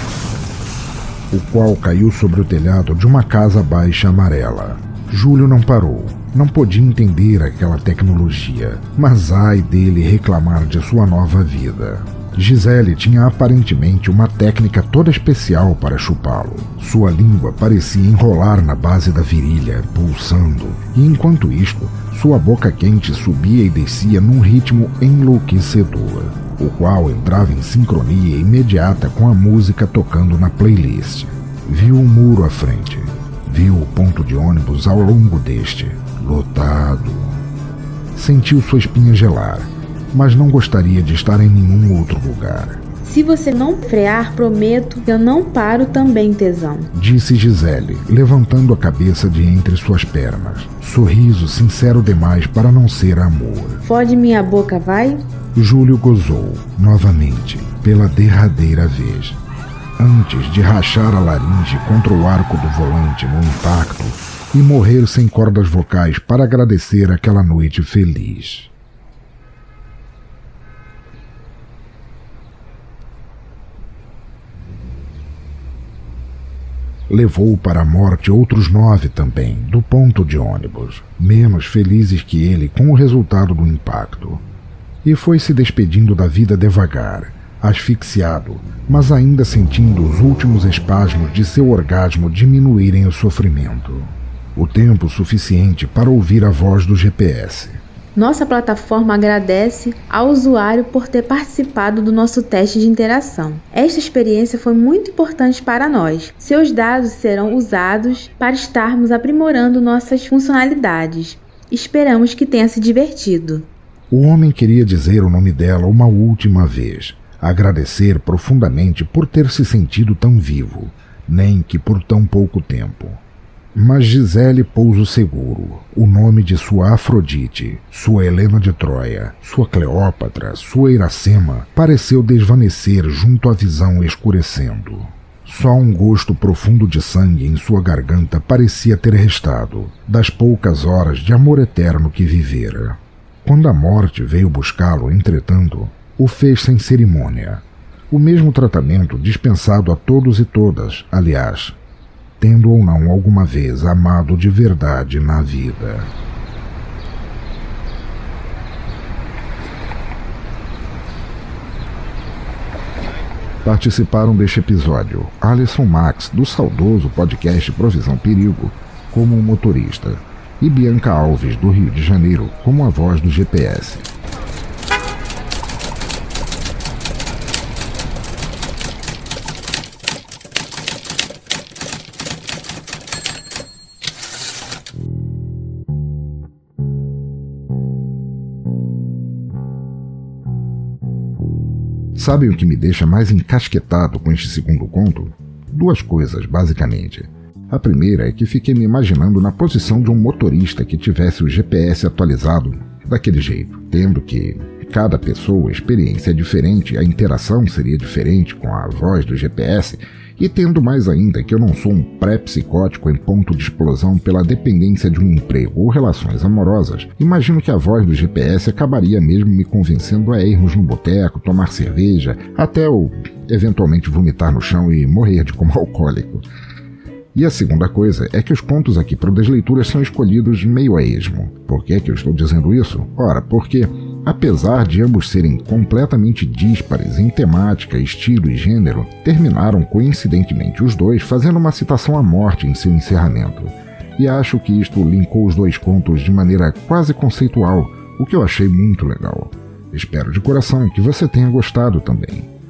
o qual caiu sobre o telhado de uma casa baixa amarela. Júlio não parou. Não podia entender aquela tecnologia, mas ai dele reclamar de sua nova vida. Gisele tinha aparentemente uma técnica toda especial para chupá-lo. Sua língua parecia enrolar na base da virilha, pulsando, e enquanto isto, sua boca quente subia e descia num ritmo enlouquecedor, o qual entrava em sincronia imediata com a música tocando na playlist. Viu um muro à frente, viu o ponto de ônibus ao longo deste, lotado. Sentiu sua espinha gelar mas não gostaria de estar em nenhum outro lugar. Se você não frear, prometo que eu não paro também, tesão. Disse Gisele, levantando a cabeça de entre suas pernas. Sorriso sincero demais para não ser amor. Fode minha boca, vai? Júlio gozou, novamente, pela derradeira vez. Antes de rachar a laringe contra o arco do volante no impacto e morrer sem cordas vocais para agradecer aquela noite feliz. Levou para a morte outros nove também, do ponto de ônibus, menos felizes que ele com o resultado do impacto. E foi se despedindo da vida devagar, asfixiado, mas ainda sentindo os últimos espasmos de seu orgasmo diminuírem o sofrimento. O tempo suficiente para ouvir a voz do GPS. Nossa plataforma agradece ao usuário por ter participado do nosso teste de interação. Esta experiência foi muito importante para nós. Seus dados serão usados para estarmos aprimorando nossas funcionalidades. Esperamos que tenha se divertido. O homem queria dizer o nome dela uma última vez, agradecer profundamente por ter se sentido tão vivo, nem que por tão pouco tempo. Mas Gisele Pouso Seguro, o nome de sua Afrodite, sua Helena de Troia, sua Cleópatra, sua Iracema, pareceu desvanecer junto à visão escurecendo. Só um gosto profundo de sangue em sua garganta parecia ter restado, das poucas horas de amor eterno que vivera. Quando a morte veio buscá-lo, entretanto, o fez sem cerimônia. O mesmo tratamento dispensado a todos e todas, aliás, tendo ou não alguma vez amado de verdade na vida. Participaram deste episódio Alisson Max, do saudoso podcast Provisão Perigo, como motorista, e Bianca Alves, do Rio de Janeiro, como a voz do GPS. Sabem o que me deixa mais encasquetado com este segundo conto? Duas coisas, basicamente. A primeira é que fiquei me imaginando na posição de um motorista que tivesse o GPS atualizado daquele jeito, tendo que cada pessoa, a experiência é diferente, a interação seria diferente com a voz do GPS E tendo mais ainda que eu não sou um pré-psicótico em ponto de explosão pela dependência de um emprego ou relações amorosas, imagino que a voz do GPS acabaria mesmo me convencendo a irmos no boteco, tomar cerveja, até eu eventualmente vomitar no chão e morrer de como alcoólico. E a segunda coisa é que os contos aqui para desleituras são escolhidos meio a esmo. Por que, que eu estou dizendo isso? Ora, porque, apesar de ambos serem completamente díspares em temática, estilo e gênero, terminaram coincidentemente os dois fazendo uma citação à morte em seu encerramento. E acho que isto linkou os dois contos de maneira quase conceitual, o que eu achei muito legal. Espero de coração que você tenha gostado também.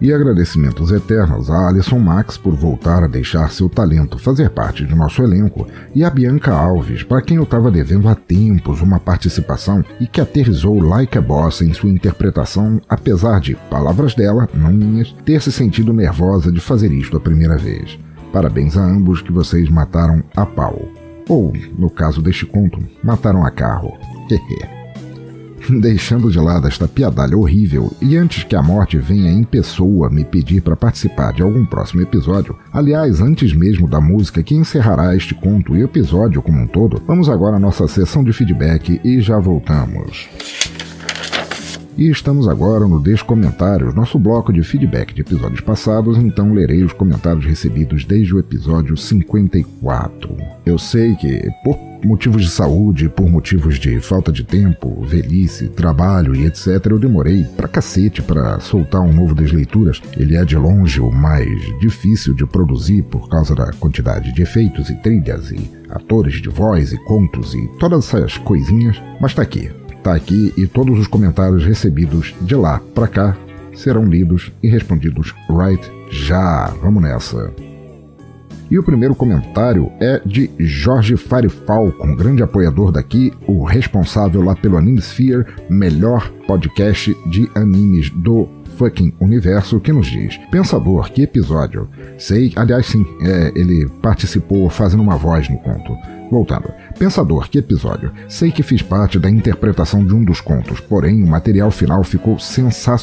E agradecimentos eternos a Alison Max por voltar a deixar seu talento fazer parte de nosso elenco e a Bianca Alves, para quem eu estava devendo há tempos uma participação e que aterrizou like a boss em sua interpretação, apesar de, palavras dela, não minhas, ter se sentido nervosa de fazer isto a primeira vez. Parabéns a ambos que vocês mataram a pau. Ou, no caso deste conto, mataram a carro. Hehe. Deixando de lado esta piadalha horrível, e antes que a morte venha em pessoa me pedir para participar de algum próximo episódio, aliás, antes mesmo da música que encerrará este conto e episódio como um todo, vamos agora à nossa sessão de feedback e já voltamos. E estamos agora no Descomentários, nosso bloco de feedback de episódios passados, então lerei os comentários recebidos desde o episódio 54. Eu sei que, por motivos de saúde, por motivos de falta de tempo, velhice, trabalho e etc., eu demorei pra cacete para soltar um novo Desleituras. Ele é de longe o mais difícil de produzir por causa da quantidade de efeitos e trilhas e atores de voz e contos e todas essas coisinhas, mas tá aqui tá aqui e todos os comentários recebidos de lá para cá serão lidos e respondidos right já. Vamos nessa. E o primeiro comentário é de Jorge Firefalcon, grande apoiador daqui, o responsável lá pelo Animesphere, melhor podcast de animes do fucking universo, que nos diz: Pensador, que episódio? Sei, aliás, sim, é, ele participou fazendo uma voz no conto. Voltando. Pensador, que episódio. Sei que fiz parte da interpretação de um dos contos, porém o material final ficou sensacional.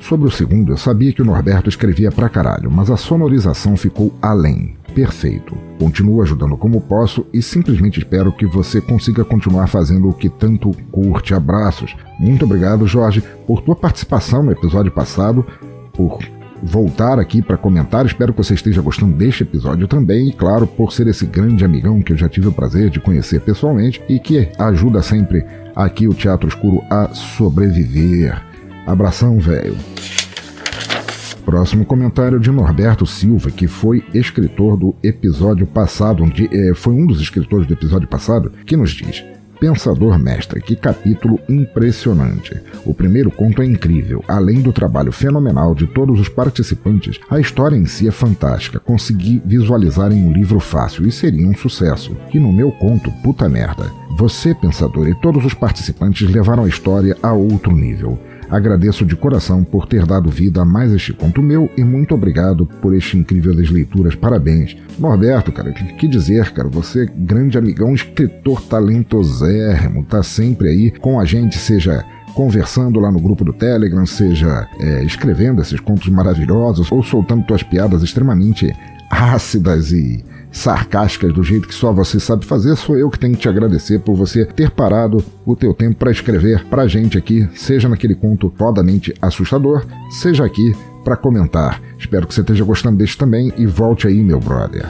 Sobre o segundo, eu sabia que o Norberto escrevia pra caralho, mas a sonorização ficou além. Perfeito. Continuo ajudando como posso e simplesmente espero que você consiga continuar fazendo o que tanto curte. Abraços. Muito obrigado, Jorge, por tua participação no episódio passado, por voltar aqui para comentar. Espero que você esteja gostando deste episódio também. E, claro, por ser esse grande amigão que eu já tive o prazer de conhecer pessoalmente e que ajuda sempre aqui o Teatro Escuro a sobreviver. Abração, velho. Próximo comentário de Norberto Silva, que foi escritor do episódio passado, onde, é, foi um dos escritores do episódio passado, que nos diz: Pensador Mestre, que capítulo impressionante. O primeiro conto é incrível. Além do trabalho fenomenal de todos os participantes, a história em si é fantástica. Consegui visualizar em um livro fácil e seria um sucesso. E no meu conto, puta merda. Você, pensador, e todos os participantes levaram a história a outro nível. Agradeço de coração por ter dado vida a mais este conto meu e muito obrigado por este incrível das leituras. Parabéns. Norberto, cara, que dizer, cara, você grande amigão, escritor talentosérrimo, tá sempre aí com a gente, seja conversando lá no grupo do Telegram, seja é, escrevendo esses contos maravilhosos ou soltando tuas piadas extremamente ácidas e sarcásticas do jeito que só você sabe fazer, sou eu que tenho que te agradecer por você ter parado o teu tempo para escrever pra gente aqui, seja naquele conto fodamente assustador, seja aqui para comentar. Espero que você esteja gostando deste também e volte aí, meu brother.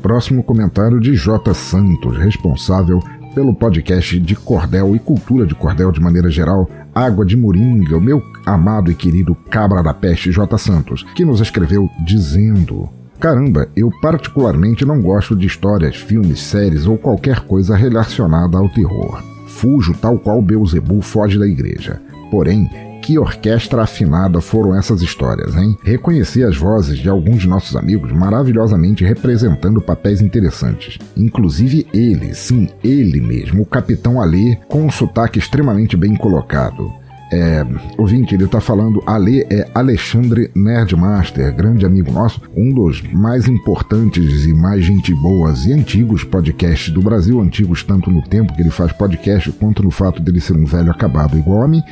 Próximo comentário de J. Santos, responsável pelo podcast de cordel e cultura de cordel de maneira geral, Água de Moringa, o meu amado e querido cabra da peste J. Santos, que nos escreveu dizendo: Caramba, eu particularmente não gosto de histórias, filmes, séries ou qualquer coisa relacionada ao terror. Fujo tal qual Beelzebub foge da igreja. Porém, que orquestra afinada foram essas histórias, hein? Reconheci as vozes de alguns de nossos amigos maravilhosamente representando papéis interessantes. Inclusive ele, sim, ele mesmo, o Capitão Alê, com um sotaque extremamente bem colocado. É, ouvinte, ele está falando, Ale é Alexandre Nerdmaster, grande amigo nosso, um dos mais importantes e mais gente boas e antigos podcasts do Brasil, antigos tanto no tempo que ele faz podcast, quanto no fato dele ser um velho acabado igual a mim,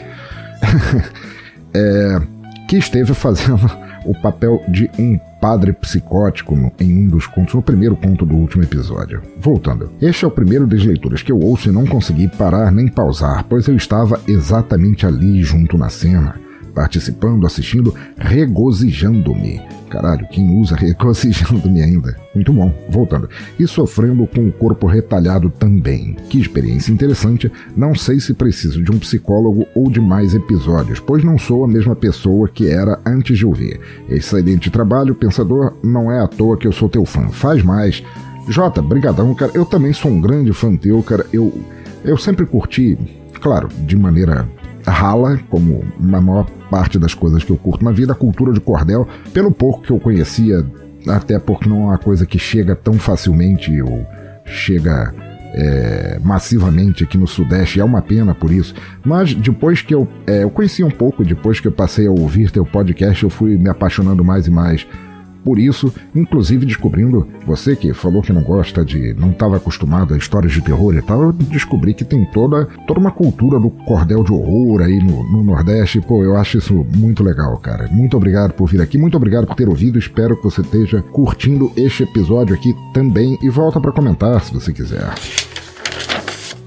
é, que esteve fazendo o papel de um padre psicótico em um dos contos, no primeiro conto do último episódio. Voltando, este é o primeiro das leituras que eu ouço e não consegui parar nem pausar, pois eu estava exatamente ali junto na cena participando, assistindo, regozijando-me. Caralho, quem usa regozijando-me ainda? Muito bom, voltando. E sofrendo com o corpo retalhado também. Que experiência interessante. Não sei se preciso de um psicólogo ou de mais episódios, pois não sou a mesma pessoa que era antes de ouvir. Excelente trabalho, pensador. Não é à toa que eu sou teu fã. Faz mais. Jota, brigadão, cara. Eu também sou um grande fã teu, cara. Eu, eu sempre curti, claro, de maneira rala, como a maior parte das coisas que eu curto na vida, a cultura de cordel, pelo pouco que eu conhecia, até porque não é uma coisa que chega tão facilmente ou chega é, massivamente aqui no Sudeste, é uma pena por isso. Mas depois que eu, é, eu conheci um pouco, depois que eu passei a ouvir teu podcast, eu fui me apaixonando mais e mais por isso, inclusive descobrindo, você que falou que não gosta de, não estava acostumado a histórias de terror e tal, eu descobri que tem toda, toda uma cultura do cordel de horror aí no, no Nordeste. Pô, eu acho isso muito legal, cara. Muito obrigado por vir aqui, muito obrigado por ter ouvido. Espero que você esteja curtindo este episódio aqui também e volta para comentar se você quiser.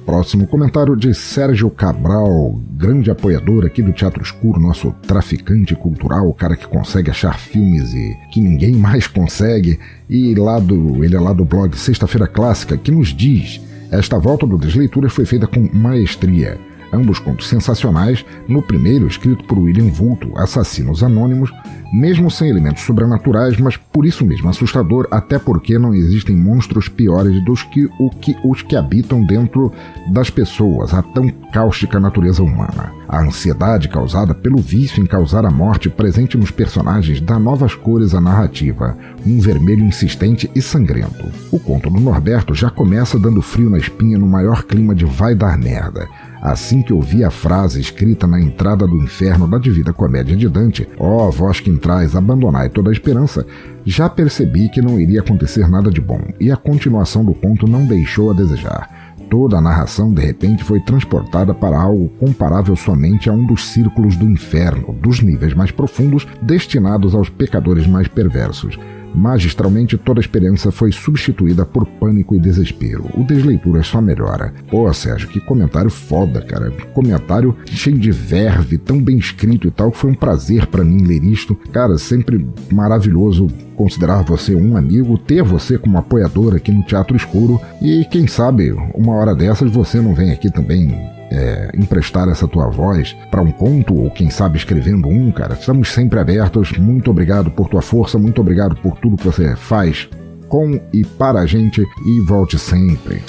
Próximo comentário de Sérgio Cabral, grande apoiador aqui do Teatro Escuro, nosso traficante cultural, o cara que consegue achar filmes e que ninguém mais consegue. E lá do, ele é lá do blog Sexta-feira Clássica, que nos diz: esta volta do Desleituras foi feita com maestria ambos contos sensacionais, no primeiro escrito por William Vulto, Assassinos Anônimos, mesmo sem elementos sobrenaturais, mas por isso mesmo assustador, até porque não existem monstros piores dos que, o que os que habitam dentro das pessoas, a tão cáustica natureza humana. A ansiedade causada pelo vício em causar a morte presente nos personagens dá novas cores à narrativa, um vermelho insistente e sangrento. O conto do Norberto já começa dando frio na espinha no maior clima de vai dar merda. Assim que ouvi a frase escrita na entrada do inferno da Divina Comédia de Dante, ó oh, vós que entrais, abandonai toda a esperança, já percebi que não iria acontecer nada de bom, e a continuação do conto não deixou a desejar. Toda a narração, de repente, foi transportada para algo comparável somente a um dos círculos do inferno, dos níveis mais profundos, destinados aos pecadores mais perversos. Magistralmente, toda a experiência foi substituída por pânico e desespero. O Desleitura só melhora. Pô, Sérgio, que comentário foda, cara. Comentário cheio de verve, tão bem escrito e tal, que foi um prazer para mim ler isto. Cara, sempre maravilhoso considerar você um amigo, ter você como apoiador aqui no Teatro Escuro e quem sabe uma hora dessas você não vem aqui também é, emprestar essa tua voz para um conto ou quem sabe escrevendo um, cara. Estamos sempre abertos. Muito obrigado por tua força, muito obrigado por tudo que você faz com e para a gente e volte sempre.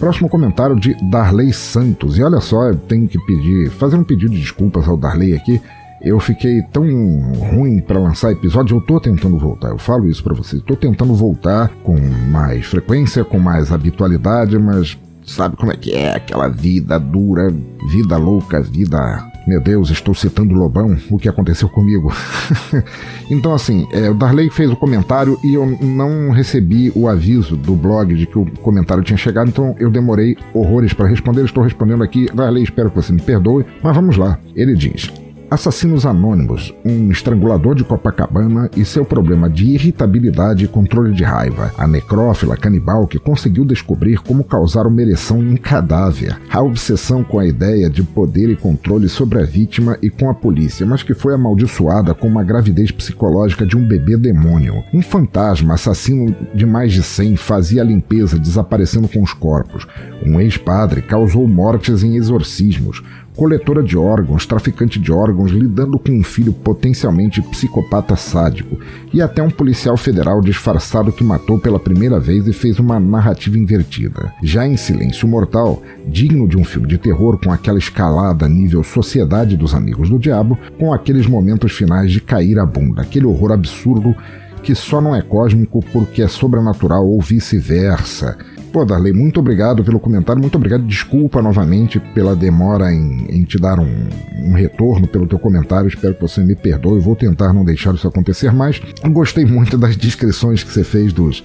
Próximo comentário de Darley Santos. E olha só, eu tenho que pedir, fazer um pedido de desculpas ao Darley aqui. Eu fiquei tão ruim para lançar episódio, eu tô tentando voltar. Eu falo isso para vocês. Tô tentando voltar com mais frequência, com mais habitualidade, mas sabe como é que é aquela vida dura, vida louca, vida. Meu Deus, estou citando o Lobão, o que aconteceu comigo. então, assim, é, o Darley fez o comentário e eu não recebi o aviso do blog de que o comentário tinha chegado, então eu demorei horrores para responder. Estou respondendo aqui. Darley, espero que você me perdoe, mas vamos lá. Ele diz: Assassinos Anônimos, um estrangulador de Copacabana e seu problema de irritabilidade e controle de raiva. A necrófila canibal que conseguiu descobrir como causar uma ereção em um cadáver. A obsessão com a ideia de poder e controle sobre a vítima e com a polícia, mas que foi amaldiçoada com uma gravidez psicológica de um bebê demônio. Um fantasma assassino de mais de 100 fazia a limpeza desaparecendo com os corpos. Um ex-padre causou mortes em exorcismos coletora de órgãos, traficante de órgãos, lidando com um filho potencialmente psicopata sádico, e até um policial federal disfarçado que matou pela primeira vez e fez uma narrativa invertida. Já em Silêncio Mortal, digno de um filme de terror com aquela escalada nível Sociedade dos Amigos do Diabo, com aqueles momentos finais de cair a bunda, aquele horror absurdo que só não é cósmico porque é sobrenatural ou vice-versa Pô, Darley, muito obrigado pelo comentário, muito obrigado. Desculpa novamente pela demora em, em te dar um, um, retorno pelo teu comentário. Espero que você me perdoe. Vou tentar não deixar isso acontecer mais. Gostei muito das descrições que você fez dos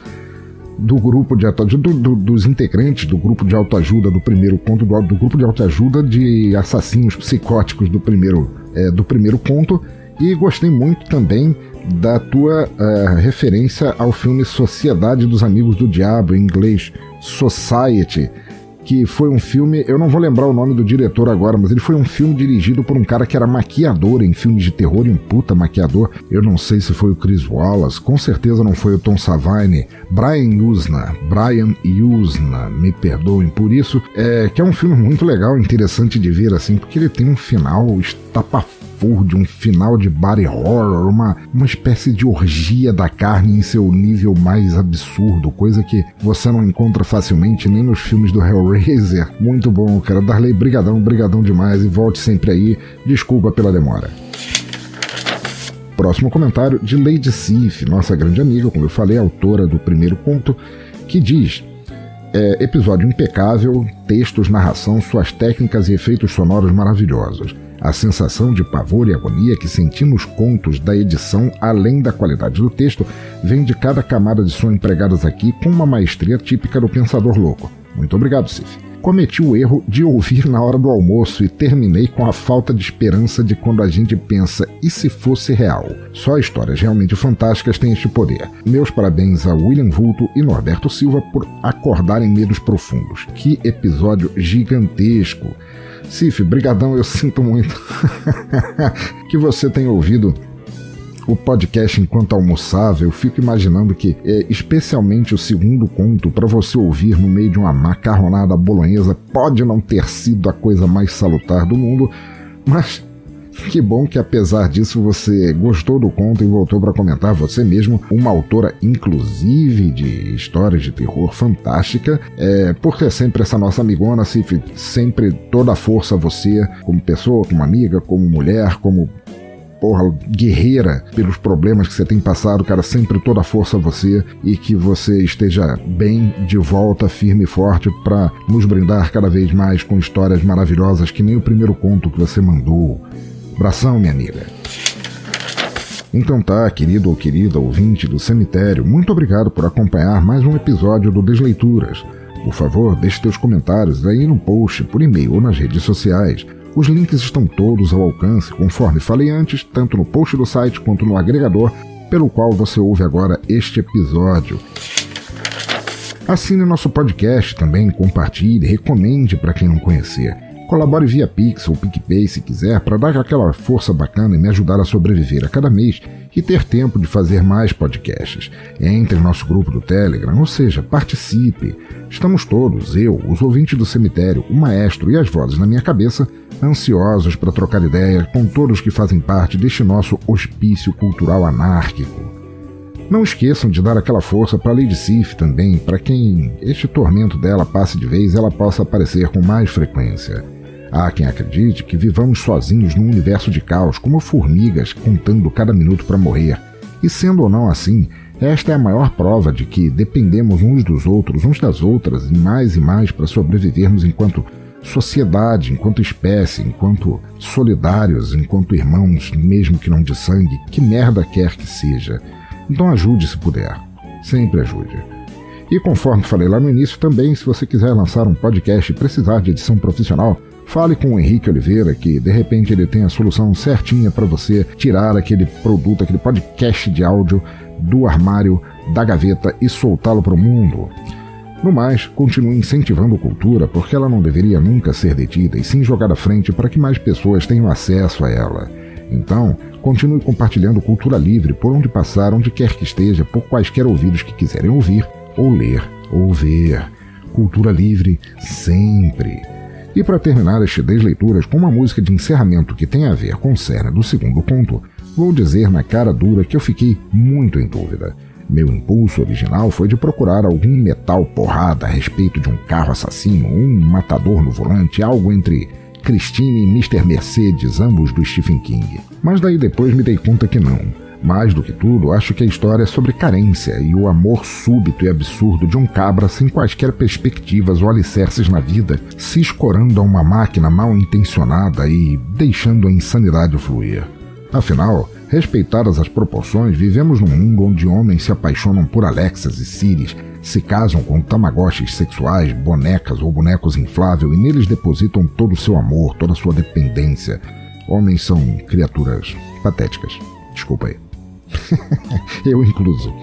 do grupo de do, do, dos integrantes do grupo de autoajuda do primeiro conto, do, do grupo de autoajuda de assassinos psicóticos do primeiro, é, do primeiro conto E gostei muito também da tua uh, referência ao filme Sociedade dos Amigos do Diabo, em inglês Society, que foi um filme, eu não vou lembrar o nome do diretor agora, mas ele foi um filme dirigido por um cara que era maquiador em filmes de terror e um puta maquiador. Eu não sei se foi o Chris Wallace, com certeza não foi o Tom Savine, Brian Usna, Brian Usna, me perdoem por isso, é que é um filme muito legal, interessante de ver assim, porque ele tem um final estapafúrdio de um final de body horror, uma, uma espécie de orgia da carne em seu nível mais absurdo, coisa que você não encontra facilmente nem nos filmes do Hellraiser. Muito bom, cara. Darley, brigadão, brigadão demais e volte sempre aí. Desculpa pela demora. Próximo comentário de Lady Sif, nossa grande amiga, como eu falei, autora do primeiro conto, que diz: é, episódio impecável, textos, narração, suas técnicas e efeitos sonoros maravilhosos. A sensação de pavor e agonia que senti nos contos da edição, além da qualidade do texto, vem de cada camada de som empregadas aqui com uma maestria típica do pensador louco. Muito obrigado, Sif. Cometi o erro de ouvir na hora do almoço e terminei com a falta de esperança de quando a gente pensa e se fosse real. Só histórias realmente fantásticas têm este poder. Meus parabéns a William Vulto e Norberto Silva por acordarem medos profundos. Que episódio gigantesco! Cif, brigadão, eu sinto muito que você tenha ouvido o podcast enquanto almoçava, eu fico imaginando que, é, especialmente o segundo conto, para você ouvir no meio de uma macarronada bolonhesa, pode não ter sido a coisa mais salutar do mundo, mas que bom que apesar disso você gostou do conto e voltou para comentar você mesmo, uma autora inclusive de histórias de terror fantástica, é, por ter sempre essa nossa amigona, sempre toda a força a você, como pessoa, como amiga, como mulher, como porra, guerreira pelos problemas que você tem passado, cara, sempre toda a força a você e que você esteja bem de volta, firme e forte para nos brindar cada vez mais com histórias maravilhosas que nem o primeiro conto que você mandou. Abração, minha amiga. Então tá, querido ou querida ouvinte do cemitério, muito obrigado por acompanhar mais um episódio do Desleituras. Por favor, deixe seus comentários aí no post, por e-mail ou nas redes sociais. Os links estão todos ao alcance, conforme falei antes, tanto no post do site quanto no agregador pelo qual você ouve agora este episódio. Assine nosso podcast também, compartilhe, recomende para quem não conhecer. Colabore via Pix ou PicPay se quiser para dar aquela força bacana e me ajudar a sobreviver a cada mês e ter tempo de fazer mais podcasts. Entre em nosso grupo do Telegram, ou seja, participe. Estamos todos, eu, os ouvintes do cemitério, o maestro e as vozes na minha cabeça, ansiosos para trocar ideias com todos que fazem parte deste nosso hospício cultural anárquico. Não esqueçam de dar aquela força para Lady Sif também, para quem este tormento dela passe de vez ela possa aparecer com mais frequência. Há quem acredite que vivamos sozinhos num universo de caos, como formigas contando cada minuto para morrer. E sendo ou não assim, esta é a maior prova de que dependemos uns dos outros, uns das outras, e mais e mais para sobrevivermos enquanto sociedade, enquanto espécie, enquanto solidários, enquanto irmãos, mesmo que não de sangue, que merda quer que seja. Então ajude se puder. Sempre ajude. E conforme falei lá no início, também, se você quiser lançar um podcast e precisar de edição profissional, Fale com o Henrique Oliveira que de repente ele tem a solução certinha para você tirar aquele produto, aquele podcast de áudio do armário, da gaveta e soltá-lo para o mundo. No mais, continue incentivando a cultura porque ela não deveria nunca ser detida e sim jogada à frente para que mais pessoas tenham acesso a ela. Então, continue compartilhando cultura livre por onde passar, onde quer que esteja, por quaisquer ouvidos que quiserem ouvir, ou ler, ou ver. Cultura livre sempre. E para terminar este 10 leituras com uma música de encerramento que tem a ver com cerne do segundo conto, vou dizer na cara dura que eu fiquei muito em dúvida. Meu impulso original foi de procurar algum metal porrada a respeito de um carro assassino, um matador no volante, algo entre Christine e Mr. Mercedes, ambos do Stephen King. Mas daí depois me dei conta que não. Mais do que tudo, acho que a história é sobre carência e o amor súbito e absurdo de um cabra sem quaisquer perspectivas ou alicerces na vida, se escorando a uma máquina mal intencionada e deixando a insanidade fluir. Afinal, respeitadas as proporções, vivemos num mundo onde homens se apaixonam por Alexas e Ciris, se casam com tamagotchis sexuais, bonecas ou bonecos infláveis e neles depositam todo o seu amor, toda a sua dependência. Homens são criaturas patéticas. Desculpa aí. eu incluso.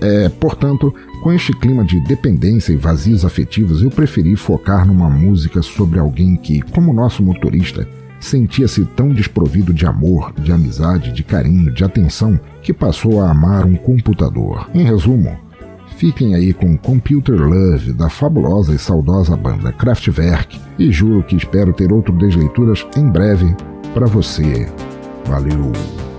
É, portanto, com este clima de dependência e vazios afetivos, eu preferi focar numa música sobre alguém que, como nosso motorista, sentia-se tão desprovido de amor, de amizade, de carinho, de atenção, que passou a amar um computador. Em resumo, fiquem aí com Computer Love da fabulosa e saudosa banda Kraftwerk e juro que espero ter outro Desleituras em breve para você. Valeu!